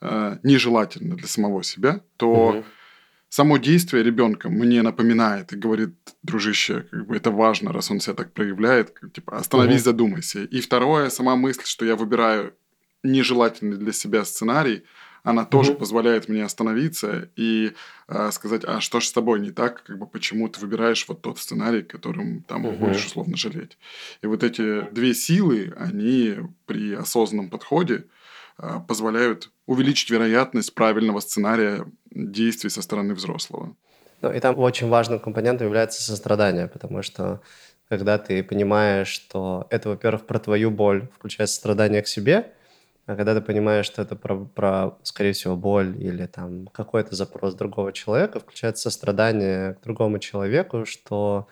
а, нежелательно для самого себя, то Мгм. само действие ребенка мне напоминает и говорит, дружище, как бы это важно, раз он себя так проявляет, как, типа, остановись, Мгм. задумайся. И второе, сама мысль, что я выбираю нежелательный для себя сценарий, она тоже позволяет мне остановиться и э, сказать, а что ж с тобой не так, как бы почему ты выбираешь вот тот сценарий, которым там Мгм. будешь условно жалеть. И вот эти две силы, они при осознанном подходе э, позволяют увеличить вероятность правильного сценария действий со стороны взрослого. Ну, и там очень важным компонентом является сострадание, потому что когда ты понимаешь, что это, во-первых, про твою боль, включая сострадание к себе, а когда ты понимаешь, что это про, про, скорее всего, боль или там какой-то запрос другого человека, включается сострадание к другому человеку, что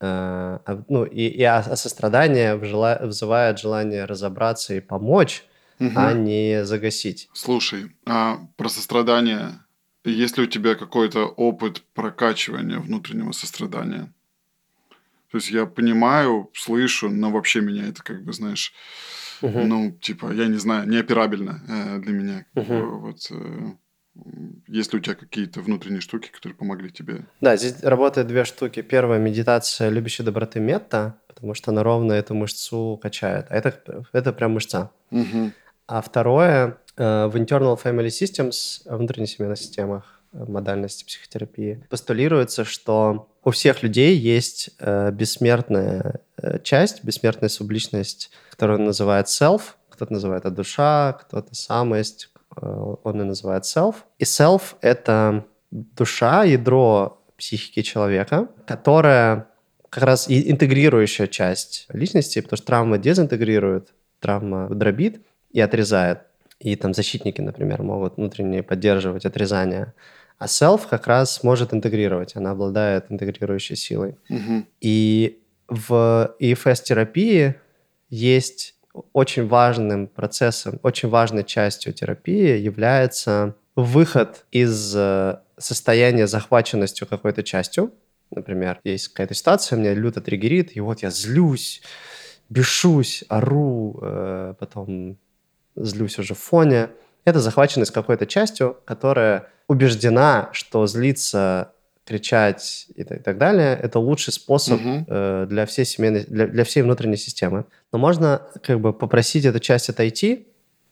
э, а, ну, и, и а, а сострадание вжела- вызывает желание разобраться и помочь, а Мгм. не загасить. Слушай, а про сострадание, есть ли у тебя какой-то опыт прокачивания внутреннего сострадания? То есть я понимаю, слышу, но вообще меня это как бы, знаешь, Мгм. ну, типа, я не знаю, неоперабельно э, для меня. Мгм. Вот, э, есть ли у тебя какие-то внутренние штуки, которые помогли тебе? Да, здесь работает две штуки. Первая – медитация любящей доброты метта, потому что она ровно эту мышцу качает. А это, это прям мышца. Мгм. А второе э, в Internal Family Systems, э, внутренних семейных системах э, модальности психотерапии, постулируется, что у всех людей есть бессмертная часть, бессмертная субличность, которую он называет self, кто-то называет это душа, кто-то самость, он и называет self. И self — это душа, ядро психики человека, которая как раз и интегрирующая часть личности, потому что травма дезинтегрирует, травма дробит и отрезает. И там защитники, например, могут внутренне поддерживать отрезание. А self как раз может интегрировать, она обладает интегрирующей силой. Мгм. И в EFS-терапии есть очень важным процессом, очень важной частью терапии является выход из э, состояния захваченностью какой-то частью. Например, есть какая-то ситуация, меня люто триггерит, и вот я злюсь, бешусь, ору, э, потом злюсь уже в фоне. Это захваченность какой-то частью, которая убеждена, что злиться, кричать и так, и так далее – это лучший способ Мгм. э, для всей семейной, для, для всей внутренней системы. Но можно как бы попросить эту часть отойти,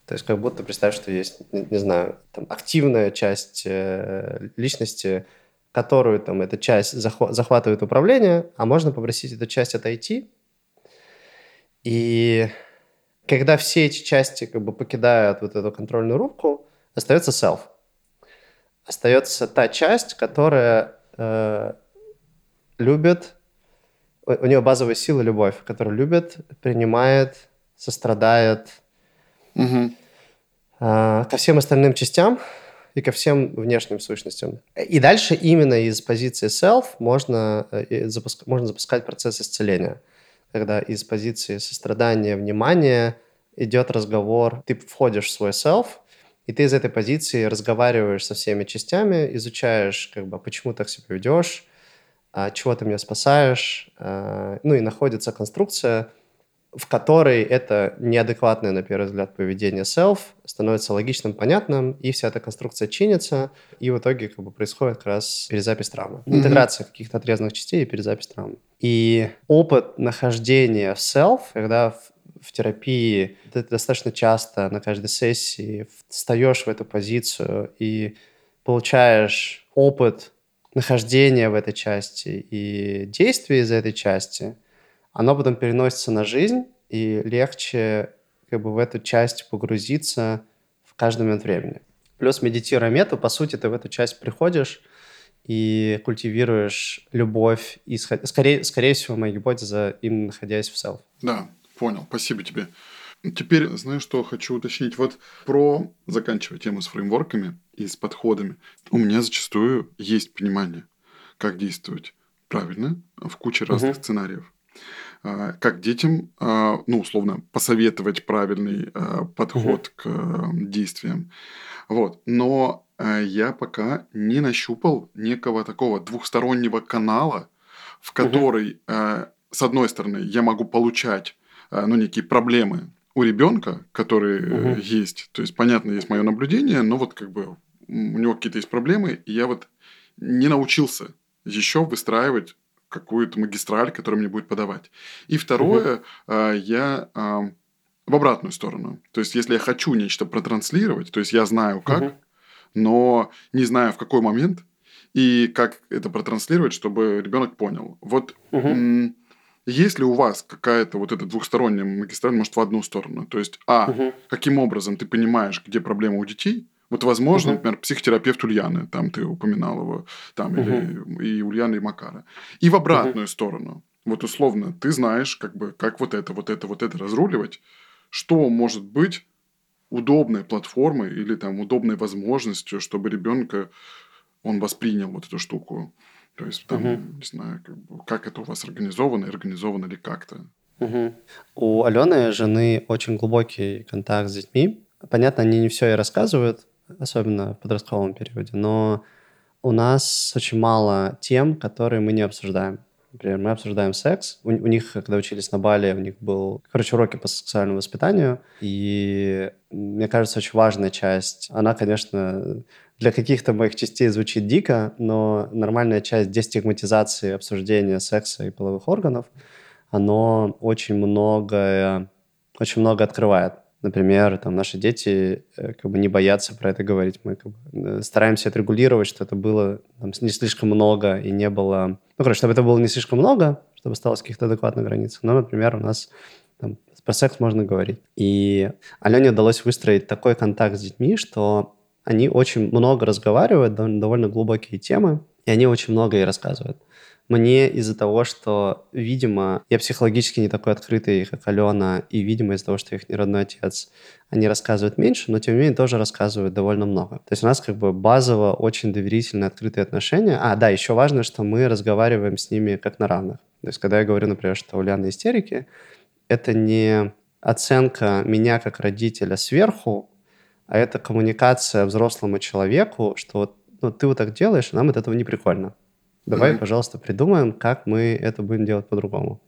то есть как будто представь, что есть, не, не знаю, там, активная часть э, личности, которую там эта часть захва- захватывает управление, а можно попросить эту часть отойти. И когда все эти части как бы покидают вот эту контрольную рубку, остается self. Остается та часть, которая э, любит, у, у нее базовая сила любовь, которая любит, принимает, сострадает Мгм. а, ко всем остальным частям и ко всем внешним сущностям. И дальше именно из позиции self можно, э, запуск- можно запускать процесс исцеления, когда из позиции сострадания, внимания идет разговор, ты входишь в свой self, и ты из этой позиции разговариваешь со всеми частями, изучаешь, как бы, почему так себя ведешь, а, чего ты меня спасаешь, а, ну и находится конструкция, в которой это неадекватное, на первый взгляд, поведение self становится логичным, понятным, и вся эта конструкция чинится, и в итоге как бы происходит как раз перезапись травмы. Мгм. Интеграция каких-то отрезанных частей и перезапись травмы. И опыт нахождения в self, когда в, в терапии ты достаточно часто на каждой сессии встаешь в эту позицию и получаешь опыт нахождения в этой части и действия из этой части, оно потом переносится на жизнь, и легче как бы в эту часть погрузиться в каждый момент времени. Плюс медитируя мету, по сути, ты в эту часть приходишь и культивируешь любовь, и скорее, скорее всего, моя гипотеза, именно находясь в self. Да, понял. Спасибо тебе. Теперь, знаешь, что хочу уточнить? Вот про, заканчивая тему с фреймворками и с подходами, у меня зачастую есть понимание, как действовать правильно в куче разных Мгм. сценариев. А, Как детям, а, ну, условно, посоветовать правильный а, подход к а, действиям. Вот. Но а, я пока не нащупал некого такого двухстороннего канала, в который, а, с одной стороны, я могу получать ну, некие проблемы у ребенка, которые э, Мгм. есть. То есть, понятно, есть мое наблюдение, но вот как бы у него какие-то есть проблемы, и я вот не научился еще выстраивать какую-то магистраль, которая мне будет подавать. И второе, а, я а, в обратную сторону. То есть, если я хочу нечто протранслировать, то есть я знаю как, Мгм. но не знаю в какой момент и как это протранслировать, чтобы ребенок понял. Вот Мгм. м, есть ли у вас какая-то вот эта двухсторонняя магистраль, может, в одну сторону? То есть, а, Мгм. каким образом ты понимаешь, где проблема у детей? Вот, возможно, Мгм. например, психотерапевт Ульяны, там ты упоминал его, там, или и Ульяны, и Макара. И в обратную сторону. Вот, условно, ты знаешь, как бы, как вот это, вот это, вот это разруливать, что может быть удобной платформой или там удобной возможностью, чтобы ребенка он воспринял вот эту штуку. То есть, там, Мгм. не знаю, как, бы, как это у вас организовано, организовано ли как-то. Мгм. У Алены, жены, очень глубокий контакт с детьми. Понятно, они не все и рассказывают, особенно в подростковом периоде, но у нас очень мало тем, которые мы не обсуждаем. Например, мы обсуждаем секс. У, у них, когда учились на Бали, у них был, короче, уроки по сексуальному воспитанию. И мне кажется, очень важная часть. Она, конечно, для каких-то моих частей звучит дико, но нормальная часть дестигматизации обсуждения секса и половых органов, оно очень многое, очень много открывает. Например, там наши дети э, как бы не боятся про это говорить. Мы как бы, э, стараемся это регулировать, что это было там, не слишком много и не было... Ну, короче, чтобы это было не слишком много, чтобы осталось каких-то адекватных границах. Но, например, у нас там, про секс можно говорить. И Алене удалось выстроить такой контакт с детьми, что они очень много разговаривают, дов- довольно глубокие темы, и они очень много ей рассказывают. Мне из-за того, что, видимо, я психологически не такой открытый, как Алена, и, видимо, из-за того, что их не родной отец, они рассказывают меньше, но, тем не менее, тоже рассказывают довольно много. То есть у нас как бы базово очень доверительные, открытые отношения. А, да, еще важно, что мы разговариваем с ними как на равных. То есть когда я говорю, например, что у Ляны истерики, это не оценка меня как родителя сверху, а это коммуникация взрослому человеку, что ну, ты вот так делаешь, нам от этого не прикольно. Давай, Мгм. пожалуйста, придумаем, как мы это будем делать по-другому.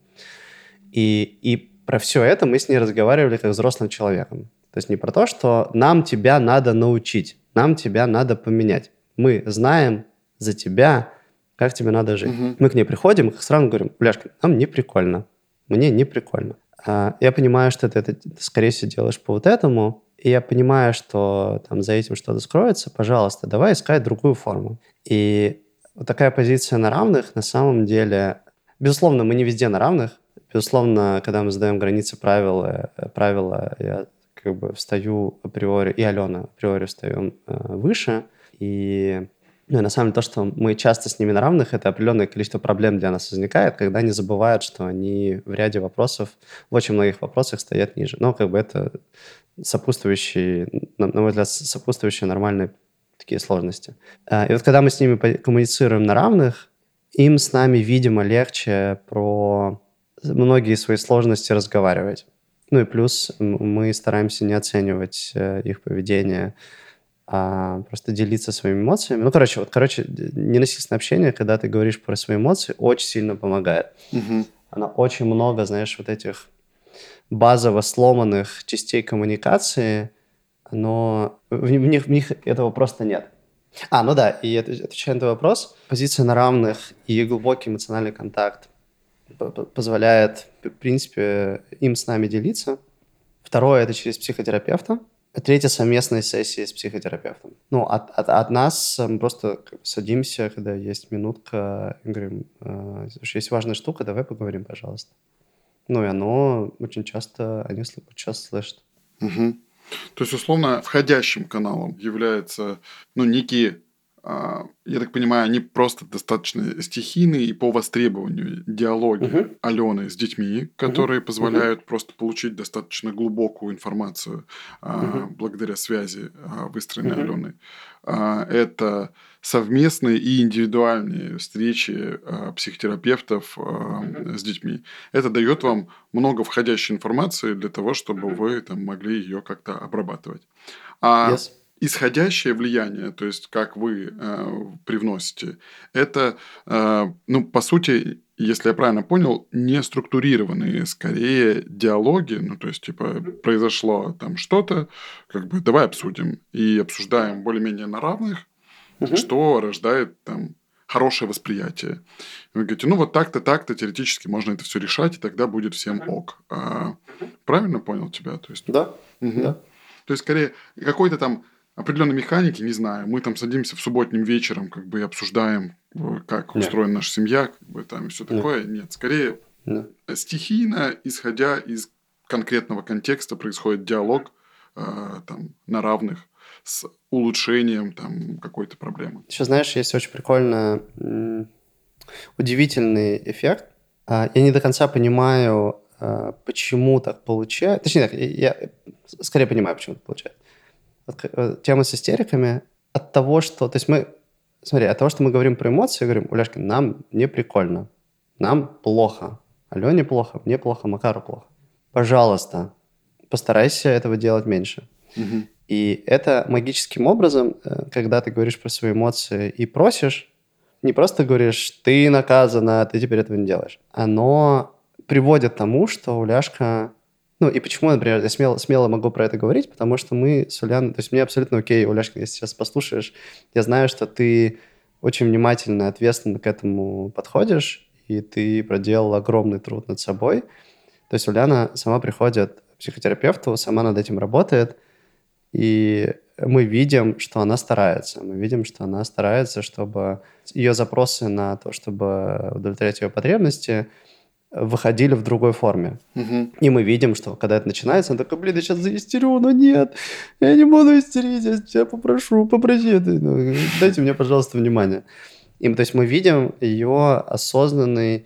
И, и про все это мы с ней разговаривали как взрослым человеком. То есть не про то, что нам тебя надо научить, нам тебя надо поменять. Мы знаем за тебя, как тебе надо жить. Мгм. Мы к ней приходим и сразу говорим, Уляшка, нам не прикольно, мне не прикольно. А, я понимаю, что ты это, скорее всего, делаешь по вот этому, и я понимаю, что там за этим что-то скроется, пожалуйста, давай искать другую форму. И вот такая позиция на равных на самом деле... Безусловно, мы не везде на равных. Безусловно, когда мы задаем границы правила, э, правила я как бы встаю априори, и Алена априори встаем э, выше. И ну, на самом деле то, что мы часто с ними на равных, это определенное количество проблем для нас возникает, когда они забывают, что они в ряде вопросов, в очень многих вопросах стоят ниже. Но как бы это сопутствующие, на, на мой взгляд, сопутствующие нормальные такие сложности. А, И вот когда мы с ними коммуницируем на равных, им с нами, видимо, легче про многие свои сложности разговаривать. Ну и плюс мы стараемся не оценивать э, их поведение, а просто делиться своими эмоциями. Ну, короче, вот, короче, ненасильственное общение, когда ты говоришь про свои эмоции, очень сильно помогает. Мгм. Она очень много, знаешь, вот этих базово сломанных частей коммуникации, но в, в них, в них этого просто нет. А, ну да, и отвечая на твой вопрос, позиция на равных и глубокий эмоциональный контакт позволяет, в принципе, им с нами делиться. Второе – это через психотерапевта. Третье – совместные сессии с психотерапевтом. Ну, от, от, от нас мы просто садимся, когда есть минутка, и говорим, «Э, слушай, есть важная штука, давай поговорим, пожалуйста. Ну, и оно очень часто, они очень часто слышат. Мгм. То есть, условно, входящим каналом является, ну, некие, я так понимаю, они просто достаточно стихийные и по востребованию диалоги Мгм. Алены с детьми, которые позволяют просто получить достаточно глубокую информацию а, Мгм. благодаря связи, а, выстроенной Мгм. Аленой. А, это совместные и индивидуальные встречи а, психотерапевтов а, с детьми. Это дает вам много входящей информации для того, чтобы вы там могли ее как-то обрабатывать. А Yes. Исходящее влияние, то есть как вы э, привносите, это, э, ну, по сути, если я правильно понял, не структурированные, скорее диалоги, ну, то есть, типа, произошло там что-то, как бы, давай обсудим, и обсуждаем более-менее на равных, Мгм. что рождает там хорошее восприятие. И Вы говорите, ну вот так-то, так-то, теоретически можно это все решать, и тогда будет всем ок. А, правильно понял тебя? То есть, Да, Мгм. да. то есть, скорее, какой-то там определенной механики, не знаю, мы там садимся в субботним вечером, как бы и обсуждаем, э, как Нет. устроена наша семья, как бы там и все Нет. такое. Нет, скорее да. стихийно, исходя из конкретного контекста, происходит диалог э, там на равных с улучшением там какой-то проблемы. Еще, знаешь, есть очень прикольно удивительный эффект. А, Я не до конца понимаю, а, почему так получается. Точнее, так, я я скорее понимаю, почему так получается. Э, Тема с истериками от того, что... То есть мы... Смотри, от того, что мы говорим про эмоции, говорим, Уляшкин, нам не прикольно, нам плохо. Алене плохо, мне плохо, Макару плохо. Пожалуйста, постарайся этого делать меньше. Мгм. И это магическим образом, э, когда ты говоришь про свои эмоции и просишь, не просто говоришь, ты наказана, ты теперь этого не делаешь. Оно приводит к тому, что Уляшка... Ну, и почему, например, я смело, смело могу про это говорить, потому что мы с Уляной... То есть мне абсолютно окей, Уляшка, если сейчас послушаешь, я знаю, что ты очень внимательно ответственно к этому подходишь, и ты проделал огромный труд над собой. То есть Уляна сама приходит к психотерапевту, сама над этим работает, и мы видим, что она старается. Мы видим, что она старается, чтобы ее запросы на то, чтобы удовлетворять ее потребности, выходили в другой форме. Мгм. И мы видим, что когда это начинается, он такой, блин, я сейчас заистерю, но нет, я не буду истерить, я тебя попрошу, попроси, ну, дайте мне, пожалуйста, внимание. И, то есть мы видим ее осознанный,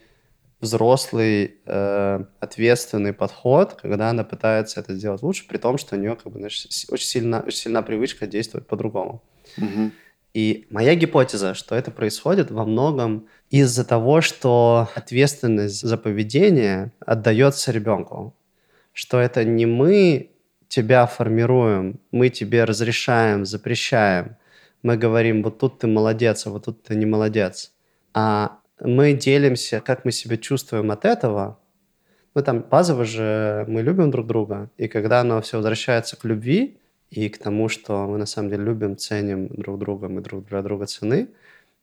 взрослый, э, ответственный подход, когда она пытается это сделать лучше, при том, что у нее как бы, знаешь, очень, сильна, очень сильна привычка действовать по-другому. Мгм. И моя гипотеза, что это происходит во многом из-за того, что ответственность за поведение отдается ребенку. Что это не мы тебя формируем, мы тебе разрешаем, запрещаем. Мы говорим, вот тут ты молодец, а вот тут ты не молодец. А мы делимся, как мы себя чувствуем от этого. Ну, там базово же мы любим друг друга. И когда оно все возвращается к любви, и к тому, что мы на самом деле любим, ценим друг друга, мы друг для друга цены,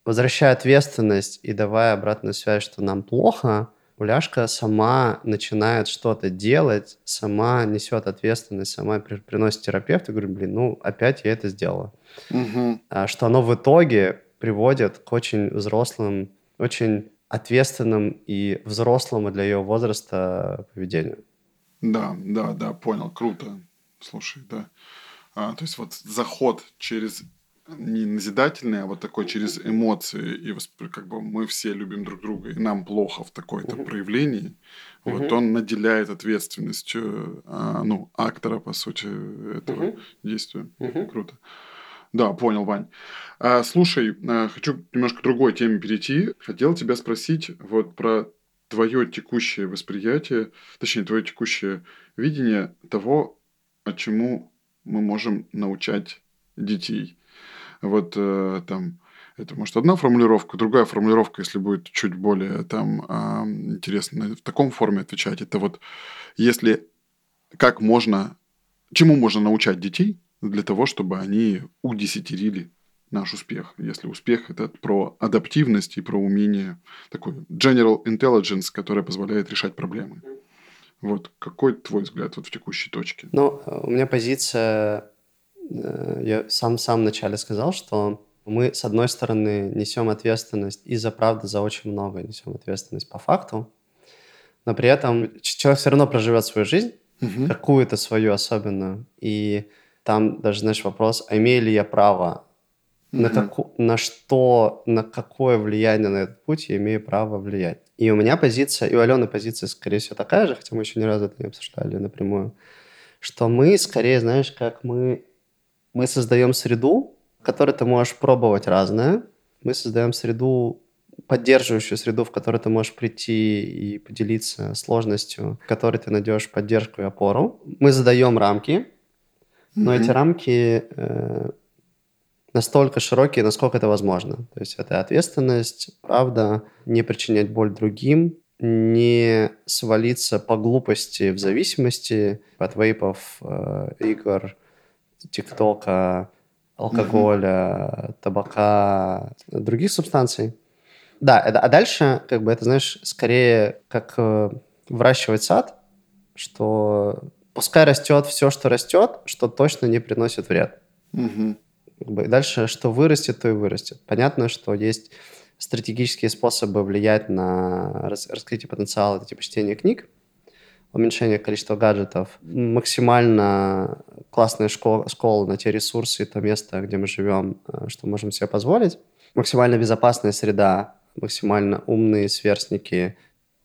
возвращая ответственность и давая обратную связь, что нам плохо, Уляшка сама начинает что-то делать, сама несет ответственность, сама при, приносит терапевту. Говорю, блин, ну опять я это сделала. Угу. Что оно в итоге приводит к очень взрослым, очень ответственным и взрослому для ее возраста поведению. Да, да, да, понял, круто. Слушай, да. А, то есть вот заход через не назидательный, а вот такой через эмоции, и как бы мы все любим друг друга, и нам плохо в такой-то проявлении, вот он наделяет ответственностью, а, ну, актора, по сути, этого действия. Круто. Да, понял, Вань. А, слушай, а, хочу немножко к другой теме перейти. Хотел тебя спросить вот про твое текущее восприятие, точнее, твое текущее видение того, чему мы можем научать детей. Вот э, там это может одна формулировка, другая формулировка, если будет чуть более там э, интересно в таком форме отвечать, это вот если как можно, чему можно научать детей для того, чтобы они удесятерили наш успех. Если успех это про адаптивность и про умение такой general intelligence, которая позволяет решать проблемы. Вот какой твой взгляд вот в текущей точке? Ну, у меня позиция Э, я сам в самом начале сказал, что мы, с одной стороны, несем ответственность и за правду за очень много несем ответственность по факту, но при этом человек все равно проживет свою жизнь, угу. какую-то свою особенную, и там даже, знаешь, вопрос, а имею ли я право, на, как, на что, на какое влияние на этот путь я имею право влиять. И у меня позиция, и у Алены позиция, скорее всего, такая же, хотя мы еще ни разу это не обсуждали напрямую, что мы, скорее, знаешь, как мы мы создаем среду, в которой ты можешь пробовать разное. Мы создаем среду, поддерживающую среду, в которой ты можешь прийти и поделиться сложностью, в которой ты найдешь поддержку и опору. Мы задаем рамки, но mm-hmm. эти рамки э, настолько широкие, насколько это возможно. То есть это ответственность, правда, не причинять боль другим, не свалиться по глупости в зависимости от вейпов, э, игр, тиктока, алкоголя, табака, других субстанций. Да, а дальше, как бы, это, знаешь, скорее как э, выращивать сад, что пускай растет все, что растет, что точно не приносит вред. Угу. Как бы, дальше, что вырастет, то и вырастет. Понятно, что есть стратегические способы влиять на раскрытие потенциала, это типа чтение книг, уменьшение количества гаджетов, максимально классная школа, школа на те ресурсы и то место, где мы живем, э, что можем себе позволить, максимально безопасная среда, максимально умные сверстники.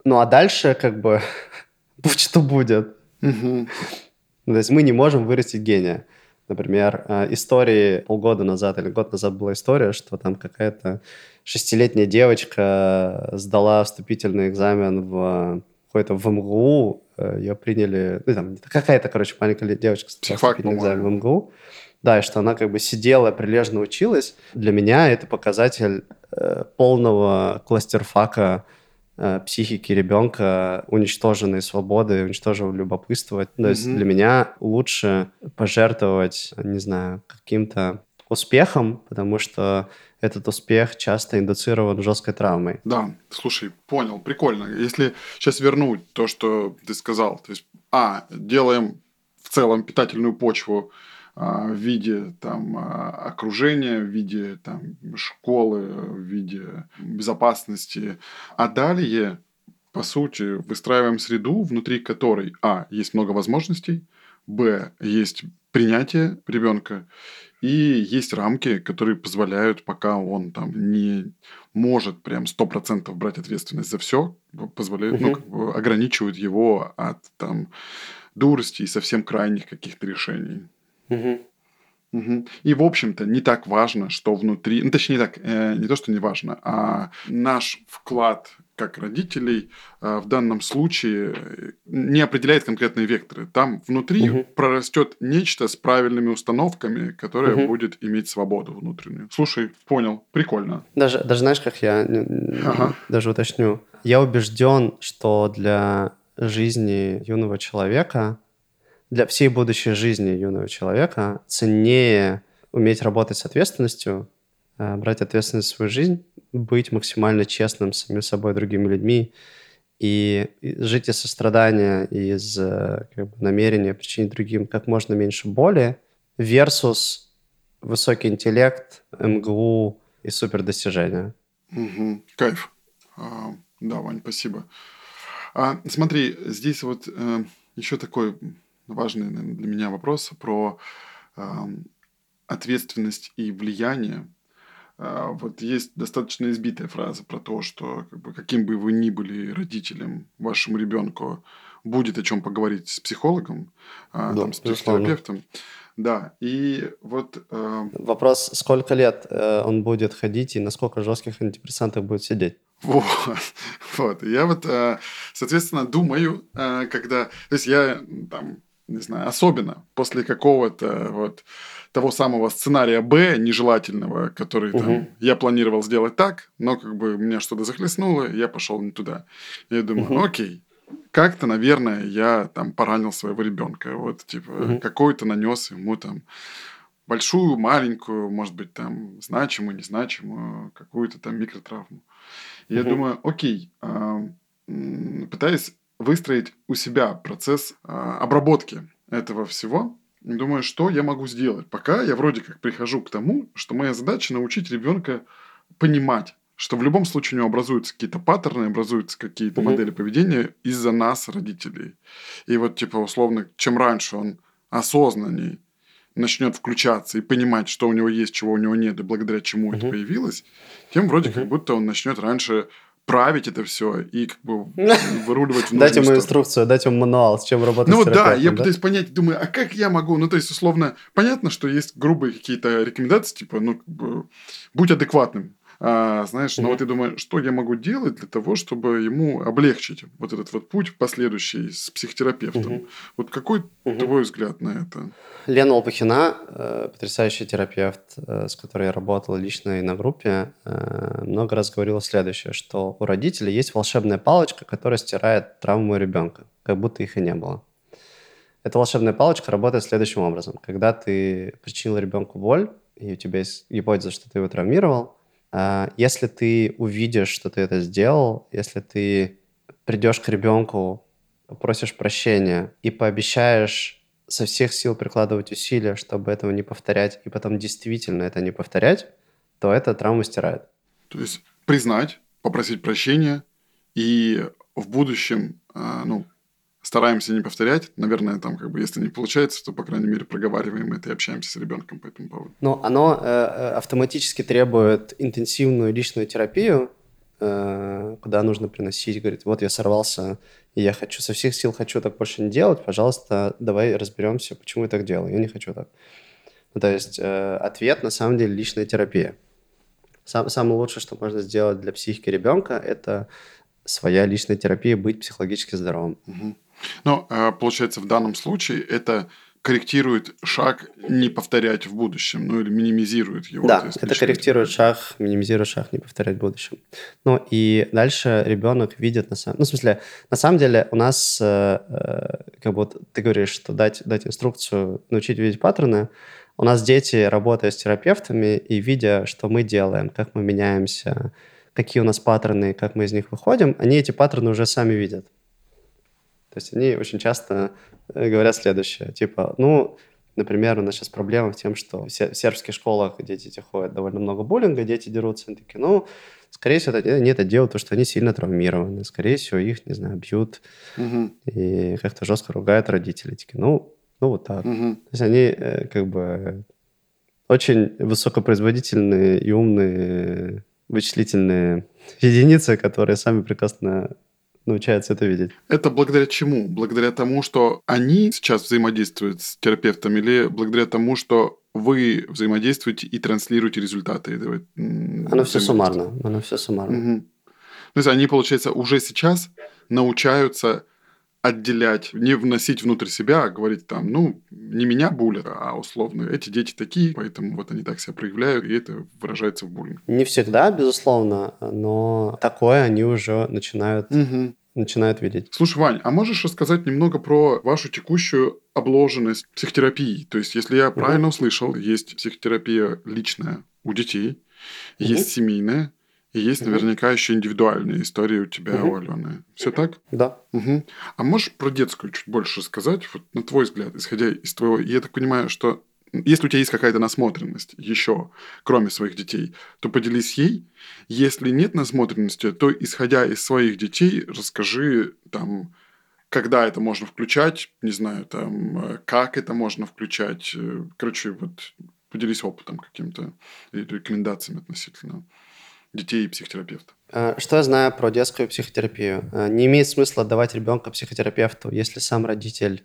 Ну а дальше как бы [laughs] будь что будет. То есть мы не можем вырастить гения. Например, э, истории полгода назад или год назад была история, что там какая-то шестилетняя девочка сдала вступительный экзамен в какой-то в МГУ, э, ее приняли, ну, там, какая-то, короче, маленькая девочка Психфак, экзамен в МГУ. Да, и что она как бы сидела, прилежно училась. Для меня это показатель э, полного кластерфака э, психики ребенка, уничтоженной свободы, уничтоженного любопытства. То mm-hmm. есть для меня лучше пожертвовать, не знаю, каким-то успехом, потому что этот успех часто индуцирован жесткой травмой. Да, слушай, понял, прикольно. Если сейчас вернуть то, что ты сказал, то есть, а, делаем в целом питательную почву в виде там а, окружения, в виде там школы, в виде безопасности, а далее по сути, выстраиваем среду, внутри которой, а, есть много возможностей, б, есть принятие ребенка, и есть рамки, которые позволяют, пока он там не может прям сто процентов брать ответственность за все, позволяют, угу. ну, как бы ограничивают его от там дурости и совсем крайних каких-то решений. Угу. Угу. И, в общем-то, не так важно, что внутри... Ну, точнее, так, э, не то, что не важно, а наш вклад как родителей э, в данном случае э, не определяет конкретные векторы. Там внутри угу. прорастет нечто с правильными установками, которое угу. будет иметь свободу внутреннюю. Слушай, понял, прикольно. Даже, даже знаешь, как я ага. даже уточню. Я убежден, что для жизни юного человека для всей будущей жизни юного человека ценнее уметь работать с ответственностью, э, брать ответственность в свою жизнь, быть максимально честным с самим собой, другими людьми, и жить из сострадания, из э, как бы, намерения причинить другим как можно меньше боли, versus высокий интеллект, МГУ и супердостижения. Угу. Кайф. А, да, Вань, спасибо. А, смотри, здесь вот э, еще такой важный для меня вопрос про ответственность и влияние. Э, вот есть достаточно избитая фраза про то, что как бы, каким бы вы ни были родителем, вашему ребенку будет о чем поговорить с психологом, э, да, там, с психотерапевтом. Да, и вот... Э... Вопрос, сколько лет э, он будет ходить и на сколько жестких антидепрессантов будет сидеть? Вот, [laughs] вот. Я вот, э, соответственно, думаю, э, когда... То есть я там, не знаю, особенно после какого-то вот того самого сценария Б нежелательного, который угу. там я планировал сделать так, но как бы меня что-то захлестнуло, я пошел не туда. Я думаю, угу. окей, как-то, наверное, я там поранил своего ребенка. Вот, типа, угу. какой-то нанес ему там большую, маленькую, может быть, там, значимую, незначимую, какую-то там микротравму. И угу. я думаю, окей, э, пытаясь выстроить у себя процесс э, обработки этого всего, думаю, что я могу сделать. Пока я вроде как прихожу к тому, что моя задача научить ребенка понимать, что в любом случае у него образуются какие-то паттерны, образуются какие-то угу. модели поведения из-за нас, родителей. И вот, типа, условно, чем раньше он осознанней начнет включаться и понимать, что у него есть, чего у него нет, и благодаря чему угу. это появилось, тем вроде угу. как будто он начнет раньше править это все и как бы [laughs] выруливать в Дать ему инструкцию, дать ему мануал, с чем работать Ну да, я пытаюсь понять, думаю, а как я могу? Ну, то есть, условно, понятно, что есть грубые какие-то рекомендации, типа, ну, будь адекватным, а, знаешь, mm-hmm. но вот я думаю, что я могу делать для того, чтобы ему облегчить вот этот вот путь последующий с психотерапевтом. Mm-hmm. Вот какой mm-hmm. твой взгляд на это? Лена Лопухина, э, потрясающий терапевт, э, с которой я работал лично и на группе, э, много раз говорила следующее, что у родителей есть волшебная палочка, которая стирает травму ребенка, как будто их и не было. Эта волшебная палочка работает следующим образом. Когда ты причинил ребенку боль, и у тебя есть гипотеза, что ты его травмировал, если ты увидишь, что ты это сделал, если ты придешь к ребенку, попросишь прощения и пообещаешь со всех сил прикладывать усилия, чтобы этого не повторять, и потом действительно это не повторять, то это травму стирает. То есть признать, попросить прощения и в будущем, а, ну, стараемся не повторять. Наверное, там, как бы, если не получается, то, по крайней мере, проговариваем это и общаемся с ребенком по этому поводу. Но оно э, э, автоматически требует интенсивную личную терапию, э, куда нужно приносить, говорит, вот я сорвался, и я хочу, со всех сил хочу так больше не делать, пожалуйста, давай разберемся, почему я так делаю, я не хочу так. Ну, то есть э, ответ, на самом деле, личная терапия. Сам, самое лучшее, что можно сделать для психики ребенка, это своя личная терапия, быть психологически здоровым. Угу. Но, э, получается, в данном случае это корректирует шаг не повторять в будущем, ну или минимизирует его. Да, это корректирует шаг, минимизирует шаг не повторять в будущем. Ну и дальше ребенок видит на самом... Ну, в смысле, на самом деле у нас, э, э, как бы вот ты говоришь, что дать, дать инструкцию, научить видеть паттерны, у нас дети, работая с терапевтами и видя, что мы делаем, как мы меняемся, какие у нас паттерны, как мы из них выходим, они эти паттерны уже сами видят. То есть они очень часто э, говорят следующее, типа, ну, например, у нас сейчас проблема в тем, что в сербских школах дети эти ходят довольно много буллинга, дети дерутся, они такие, ну, скорее всего, это, они это делают, потому что они сильно травмированы, скорее всего, их, не знаю, бьют угу. и как-то жестко ругают родители. Такие, ну, ну вот так. Угу. То есть они э, как бы очень высокопроизводительные и умные вычислительные [laughs] единицы, которые сами прекрасно научаются это видеть. Это благодаря чему? Благодаря тому, что они сейчас взаимодействуют с терапевтом или благодаря тому, что вы взаимодействуете и транслируете результаты этого Оно все суммарно. Оно все суммарно. Угу. То есть они, получается, уже сейчас научаются отделять, не вносить внутрь себя, а говорить там, ну, не меня булят, а условно, эти дети такие, поэтому вот они так себя проявляют, и это выражается в буллинге. Не всегда, безусловно, но такое они уже начинают угу. начинают видеть. Слушай, Вань, а можешь рассказать немного про вашу текущую обложенность психотерапией? То есть, если я правильно услышал, есть психотерапия личная у детей, есть семейная, и есть наверняка еще индивидуальные истории у тебя, Мгм. у Алены. Все так? Да. Мгм. А можешь про детскую чуть больше сказать, вот на твой взгляд, исходя из твоего... Я так понимаю, что если у тебя есть какая-то насмотренность еще, кроме своих детей, то поделись ей. Если нет насмотренности, то, исходя из своих детей, расскажи там, когда это можно включать, не знаю, там, э, как это можно включать. Э, Короче, вот поделись опытом каким-то и рекомендациями относительно детей и психотерапевта. Э, Что я знаю про детскую психотерапию? Э, Не имеет смысла отдавать ребенка психотерапевту, если сам родитель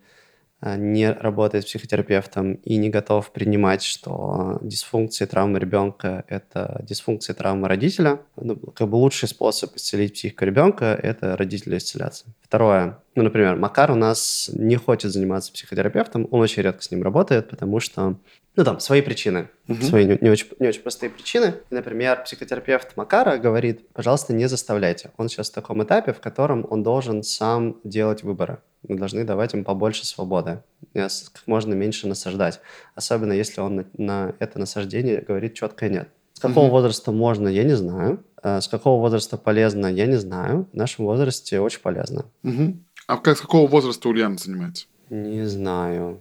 э, не работает психотерапевтом и не готов принимать, что дисфункции травмы ребенка – это дисфункции травмы родителя. Ну, как бы лучший способ исцелить психику ребенка – это родителя исцеляться. Второе. Ну, например, Макар у нас не хочет заниматься психотерапевтом, он очень редко с ним работает, потому что, ну, там, свои причины, Мгм. свои не, не очень, не очень простые причины. И, например, психотерапевт Макара говорит, пожалуйста, не заставляйте. Он сейчас в таком этапе, в котором он должен сам делать выборы. Мы должны давать ему побольше свободы, ос- как можно меньше насаждать. Особенно если он на, на это насаждение говорит четко нет. С какого Мгм. возраста можно, я не знаю. Э, С какого возраста полезно, я не знаю. В нашем возрасте очень полезно. Мгм. А как, с какого возраста Ульяна занимается? Не знаю.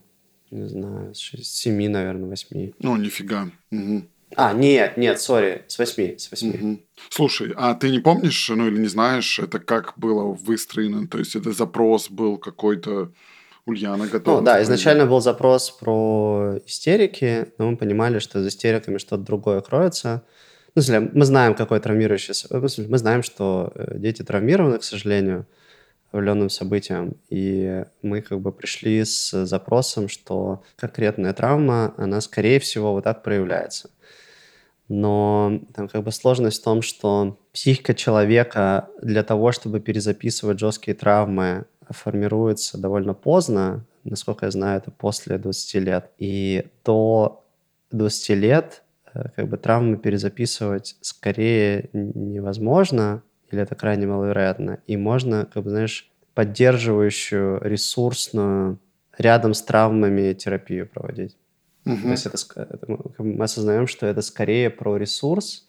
Не знаю. С шести- семи, наверное, восьми. Ну, нифига. Мгм. А, нет, нет, сори, с восьми, с восьми. Мгм. Слушай, а ты не помнишь, ну или не знаешь, это как было выстроено? То есть это запрос был какой-то Ульяна готова? Ну да, изначально был запрос про истерики, но мы понимали, что за истериками что-то другое кроется. Ну, мы знаем, какой травмирующий... Мы знаем, что э, дети травмированы, к сожалению, определенным событием. И мы как бы пришли с запросом, что конкретная травма, она, скорее всего, вот так проявляется. Но там как бы сложность в том, что психика человека для того, чтобы перезаписывать жесткие травмы, формируется довольно поздно. Насколько я знаю, это после 20 лет. И до 20 лет э, как бы травмы перезаписывать скорее невозможно, или это крайне маловероятно. И можно, как бы, знаешь, поддерживающую, ресурсную, рядом с травмами терапию проводить. Мгм. То есть это, мы осознаем, что это скорее про ресурс,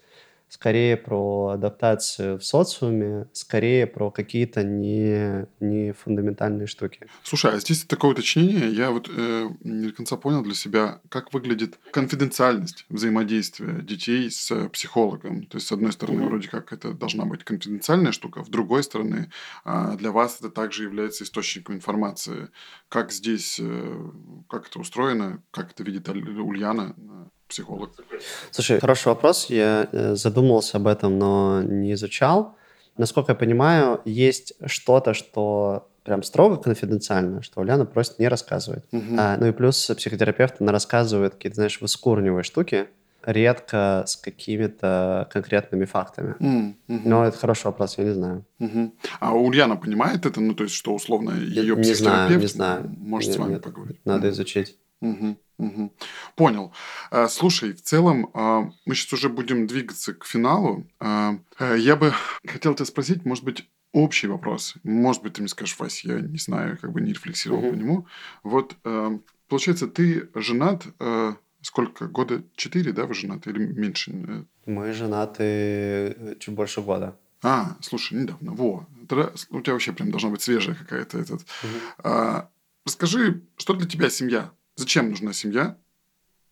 скорее про адаптацию в социуме, скорее про какие-то не, не фундаментальные штуки. Слушай, а здесь такое уточнение, я вот э, не до конца понял для себя, как выглядит конфиденциальность взаимодействия детей с э, психологом. То есть, с одной стороны, Мгм. вроде как это должна быть конфиденциальная штука, с другой стороны, а, для вас это также является источником информации. Как здесь, э, как это устроено, как это видит Ульяна, э, психолог? Слушай, хороший вопрос. Я э, задумывался об этом, но не изучал. Насколько я понимаю, есть что-то, что прям строго конфиденциально, что Ульяна просит не рассказывать. Мгм. А, ну и плюс психотерапевт, она рассказывает какие-то, знаешь, выскурнивые штуки, редко с какими-то конкретными фактами. М, мгм. Но это хороший вопрос, я не знаю. Мгм. А Ульяна понимает это? Ну, то есть, что условно ее не знаю, психотерапевт не знаю. может Нет, с вами нет, поговорить? Надо Мгм. изучить. Мгм, мгм. Понял. А, Слушай, в целом, а, мы сейчас уже будем двигаться к финалу. А, Я бы [laughs] хотел тебя спросить, может быть, общий вопрос. Может быть, ты мне скажешь, Вась, я не знаю, как бы не рефлексировал Мгм. по нему. Вот, получается, ты женат, сколько, года четыре, да, вы женаты или меньше? Э, Мы женаты э, чуть больше года. А, слушай, недавно, во. Тогда у тебя вообще прям должна быть свежая какая-то этот. Мгм. А, расскажи, что для тебя семья? Зачем нужна семья?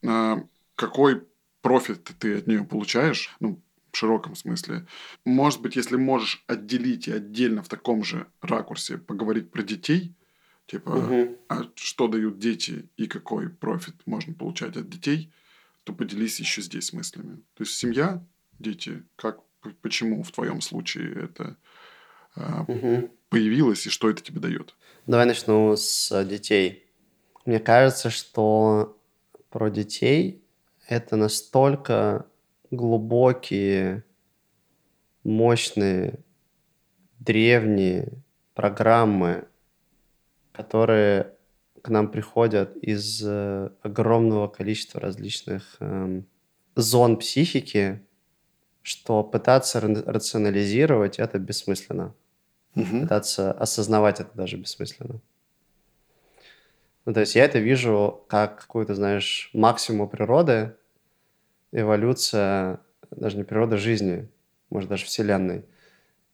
А, какой профит ты от нее получаешь? Ну, в широком смысле. Может быть, если можешь отделить и отдельно в таком же ракурсе поговорить про детей, типа, Мгм. а что дают дети и какой профит можно получать от детей, то поделись еще здесь мыслями. То есть семья, дети, как, почему в твоем случае это Мгм. появилось и что это тебе дает? Давай начну с детей. Мне кажется, что про детей это настолько глубокие, мощные, древние программы, которые к нам приходят из э, огромного количества различных эм, зон психики, что пытаться ра- рационализировать это бессмысленно. Мгм. Пытаться осознавать это даже бессмысленно. Ну, то есть я это вижу как какую-то, знаешь, максимум природы, эволюция, даже не природы жизни, может, даже Вселенной.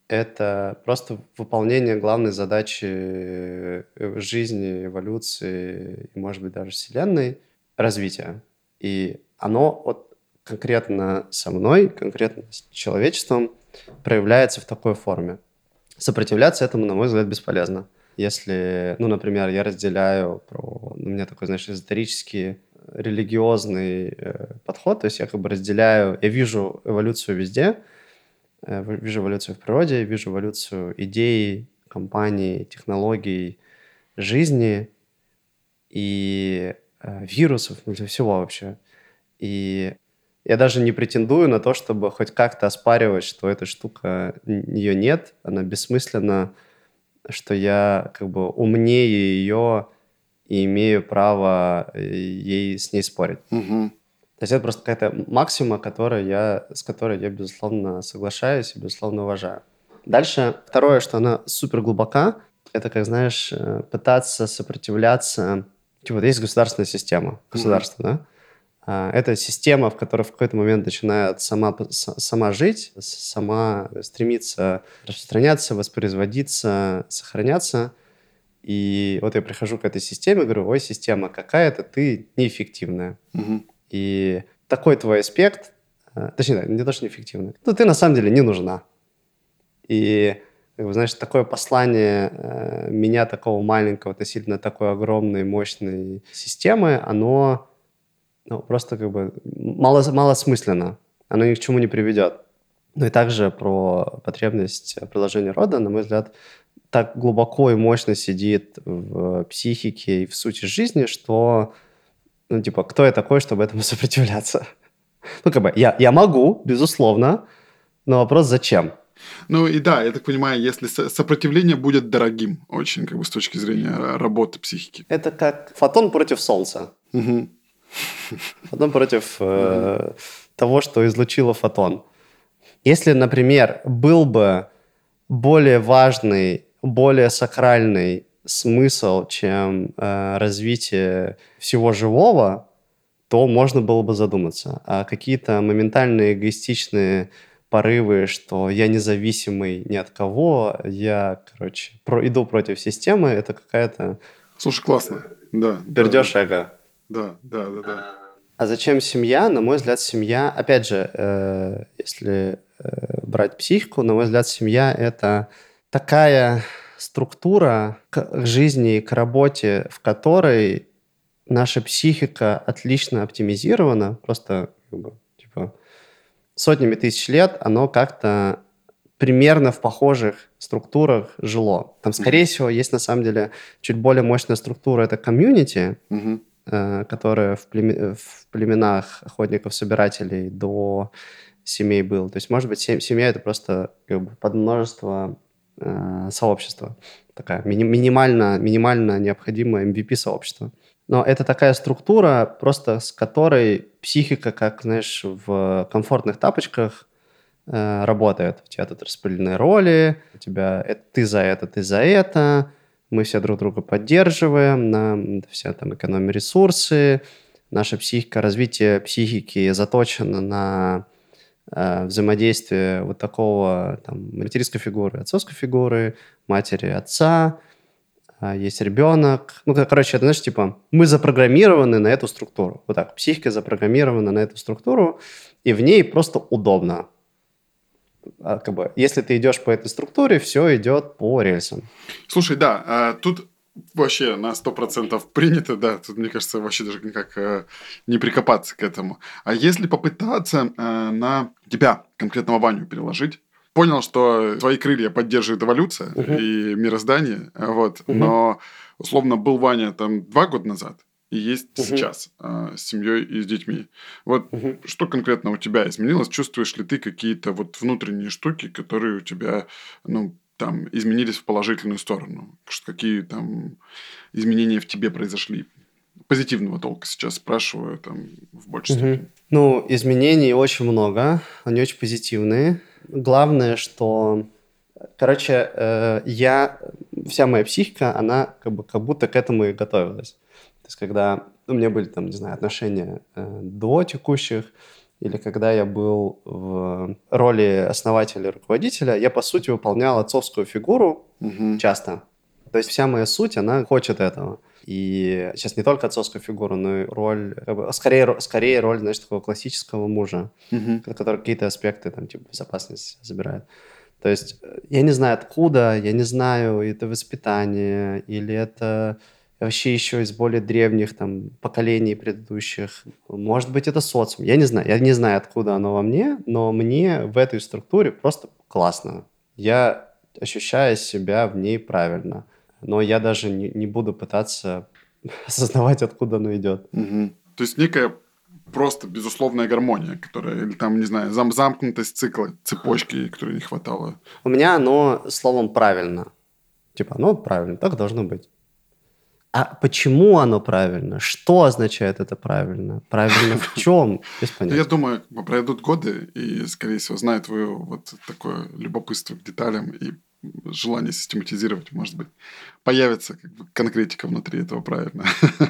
Это просто выполнение главной задачи э, жизни, эволюции и, может быть, даже Вселенной – развития. И оно вот конкретно со мной, конкретно с человечеством проявляется в такой форме. Сопротивляться этому, на мой взгляд, бесполезно. Если, ну, например, я разделяю про... ну, У меня такой, знаешь, эзотерический, религиозный э, подход, то есть я как бы разделяю, я вижу эволюцию везде, э, вижу эволюцию в природе, вижу эволюцию идей, компаний, технологий, жизни и э, вирусов, ну, всего вообще. И я даже не претендую на то, чтобы хоть как-то оспаривать, что эта штука, ее нет, она бессмысленна, что я как бы умнее ее и имею право э, ей с ней спорить. Мгм. То есть это просто какая-то максима, которая я, с которой я, безусловно, соглашаюсь и, безусловно, уважаю. Дальше, второе, что она супер глубока, это, как знаешь, э, пытаться сопротивляться... Типа, вот есть государственная система, государство, да? А, Это система, в которой в какой-то момент начинает сама, сама жить, сама стремиться распространяться, воспроизводиться, сохраняться. И вот я прихожу к этой системе, говорю, ой, система какая-то, ты неэффективная. Мгм. И такой твой аспект, э, точнее, не то, что неэффективный, ну, ты на самом деле не нужна. И, как бы, знаешь, такое послание э, меня, такого маленького, относительно такой огромной, мощной системы, оно ну, просто как бы мало, малосмысленно. Оно ни к чему не приведет. Ну и также про потребность продолжения рода, на мой взгляд, так глубоко и мощно сидит в психике и в сути жизни, что, ну, типа, кто я такой, чтобы этому [laughs] сопротивляться? Ну, как бы, я, я могу, безусловно, но вопрос зачем? Ну и да, я так понимаю, если со- сопротивление будет дорогим очень, как бы с точки зрения ра- работы психики. Это как фотон против Солнца. Мгм. [laughs] Фотон против э, того, что излучило фотон. Если, например, был бы более важный, более сакральный смысл, чем э, развитие всего живого, то можно было бы задуматься. А какие-то моментальные эгоистичные порывы, что я независимый ни от кого, я, короче, про, иду против системы, это какая-то Слушай, классно. Да. да, пердеж эго. Да, да, да, да. А зачем семья? На мой взгляд, семья, опять же, э, если э, брать психику, на мой взгляд, семья — это такая структура к жизни, к работе, в которой наша психика отлично оптимизирована, просто типа, сотнями тысяч лет оно как-то примерно в похожих структурах жило. Там, скорее всего, есть на самом деле чуть более мощная структура, это комьюнити, Мгм. Э, которая в, племе- в племенах охотников-собирателей до семей был. То есть, может быть, сем- семья это просто как бы подмножество э, сообщества. Такая мини- минимально, минимально необходимое MVP-сообщество. Но это такая структура, просто с которой психика, как, знаешь, в комфортных тапочках э, работает. У тебя тут распределены роли, у тебя это, ты за это, ты за это, мы все друг друга поддерживаем, нам все там экономим ресурсы, наша психика, развитие психики заточено на э, взаимодействие вот такого там, материнской фигуры, отцовской фигуры, матери, отца, а, есть ребенок. Ну, кор- короче, это, знаешь, типа, мы запрограммированы на эту структуру. Вот так, психика запрограммирована на эту структуру, и в ней просто удобно. А, как бы, если ты идешь по этой структуре, все идет по рельсам. Слушай, да, а, тут вообще на 100% принято, да, тут, мне кажется, вообще даже никак э, не прикопаться к этому. А если попытаться э, на тебя, конкретного Ваню, переложить, понял, что твои крылья поддерживает эволюция Мгм. и мироздание, вот, Мгм. но, условно, был Ваня там два года назад, и есть Мгм. сейчас э, с семьей и с детьми. Вот Мгм. что конкретно у тебя изменилось? Чувствуешь ли ты какие-то вот внутренние штуки, которые у тебя, ну, там, изменились в положительную сторону? Какие там изменения в тебе произошли? Позитивного толка сейчас спрашиваю, там, в большей Мгм. степени. Ну, изменений очень много, они очень позитивные. Главное, что Короче, э, я, вся моя психика, она как, бы, как будто к этому и готовилась. То есть, когда у меня были, там, не знаю, отношения э, до текущих, или когда я был в роли основателя руководителя, я, по сути, выполнял отцовскую фигуру Мгм. часто. То есть вся моя суть, она хочет этого. И сейчас не только отцовскую фигуру, но и роль, как бы, скорее, скорее роль, знаешь, такого классического мужа, Мгм. который какие-то аспекты, там, типа, безопасности забирает. То есть э, я не знаю откуда, я не знаю, это воспитание или это вообще еще из более древних там поколений предыдущих. Может быть, это социум. Я не знаю. Я не знаю, откуда оно во мне, но мне в этой структуре просто классно. Я ощущаю себя в ней правильно. Но я даже не, не буду пытаться [laughs] осознавать, откуда оно идет. Мгм. То есть некая просто безусловная гармония, которая, или там, не знаю, зам замкнутость цикла, цепочки, которой не хватало. У меня оно словом правильно. Типа, оно правильно, так должно быть. А почему оно правильно? Что означает это правильно? Правильно в [laughs] чем? Ну. Я думаю, пройдут годы, и, скорее всего, зная твое вот такое любопытство к деталям и желание систематизировать, может быть, появится как бы конкретика внутри этого правильно.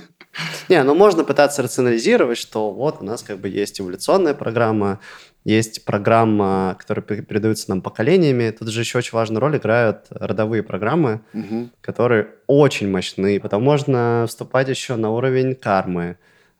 [laughs] Не, ну можно пытаться рационализировать, что вот у нас как бы есть эволюционная программа, есть программа, которая пе- передается нам поколениями. Тут же еще очень важную роль играют родовые программы, Мгм. которые очень мощны. Потом можно вступать еще на уровень кармы.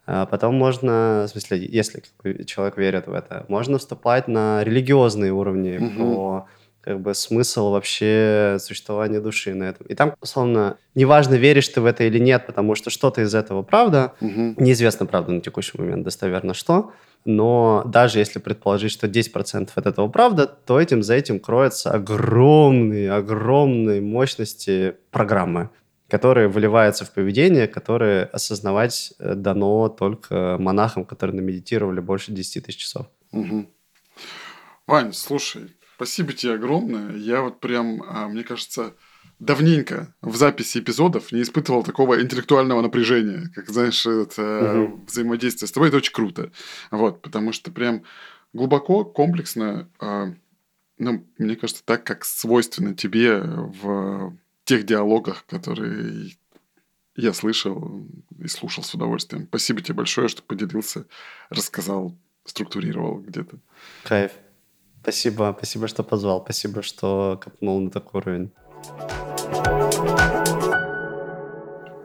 А Потом можно, в смысле, если человек верит в это, можно вступать на религиозные уровни Мгм. про как бы смысл вообще существования души на этом. И там, условно, неважно, веришь ты в это или нет, потому что что-то из этого правда, Мгм. Неизвестно, правда, на текущий момент достоверно что, но даже если предположить, что 10% от этого правда, то этим за этим кроются огромные, огромные мощности программы, которые выливаются в поведение, которые осознавать э, дано только монахам, которые намедитировали больше 10 тысяч часов. Мгм. Вань, слушай, спасибо тебе огромное. Я вот прям, а, мне кажется, давненько в записи эпизодов не испытывал такого интеллектуального напряжения, как, знаешь, это Мгм. взаимодействие с тобой. Это очень круто. Вот, потому что прям глубоко, комплексно, а, ну, мне кажется, так, как свойственно тебе в тех диалогах, которые я слышал и слушал с удовольствием. Спасибо тебе большое, что поделился, рассказал, структурировал где-то. Кайф. Спасибо, спасибо, что позвал, спасибо, что копнул на такой уровень.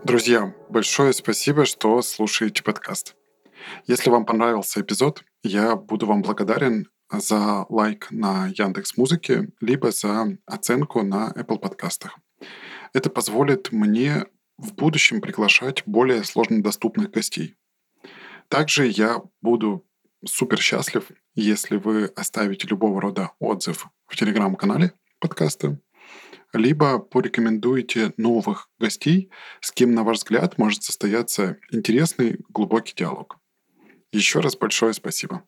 Друзья, большое спасибо, что слушаете подкаст. Если вам понравился эпизод, я буду вам благодарен за лайк на Яндекс Музыке, либо за оценку на Apple подкастах. Это позволит мне в будущем приглашать более сложно доступных гостей. Также я буду супер счастлив, если вы оставите любого рода отзыв в телеграм-канале подкаста, либо порекомендуете новых гостей, с кем, на ваш взгляд, может состояться интересный глубокий диалог. Еще раз большое спасибо.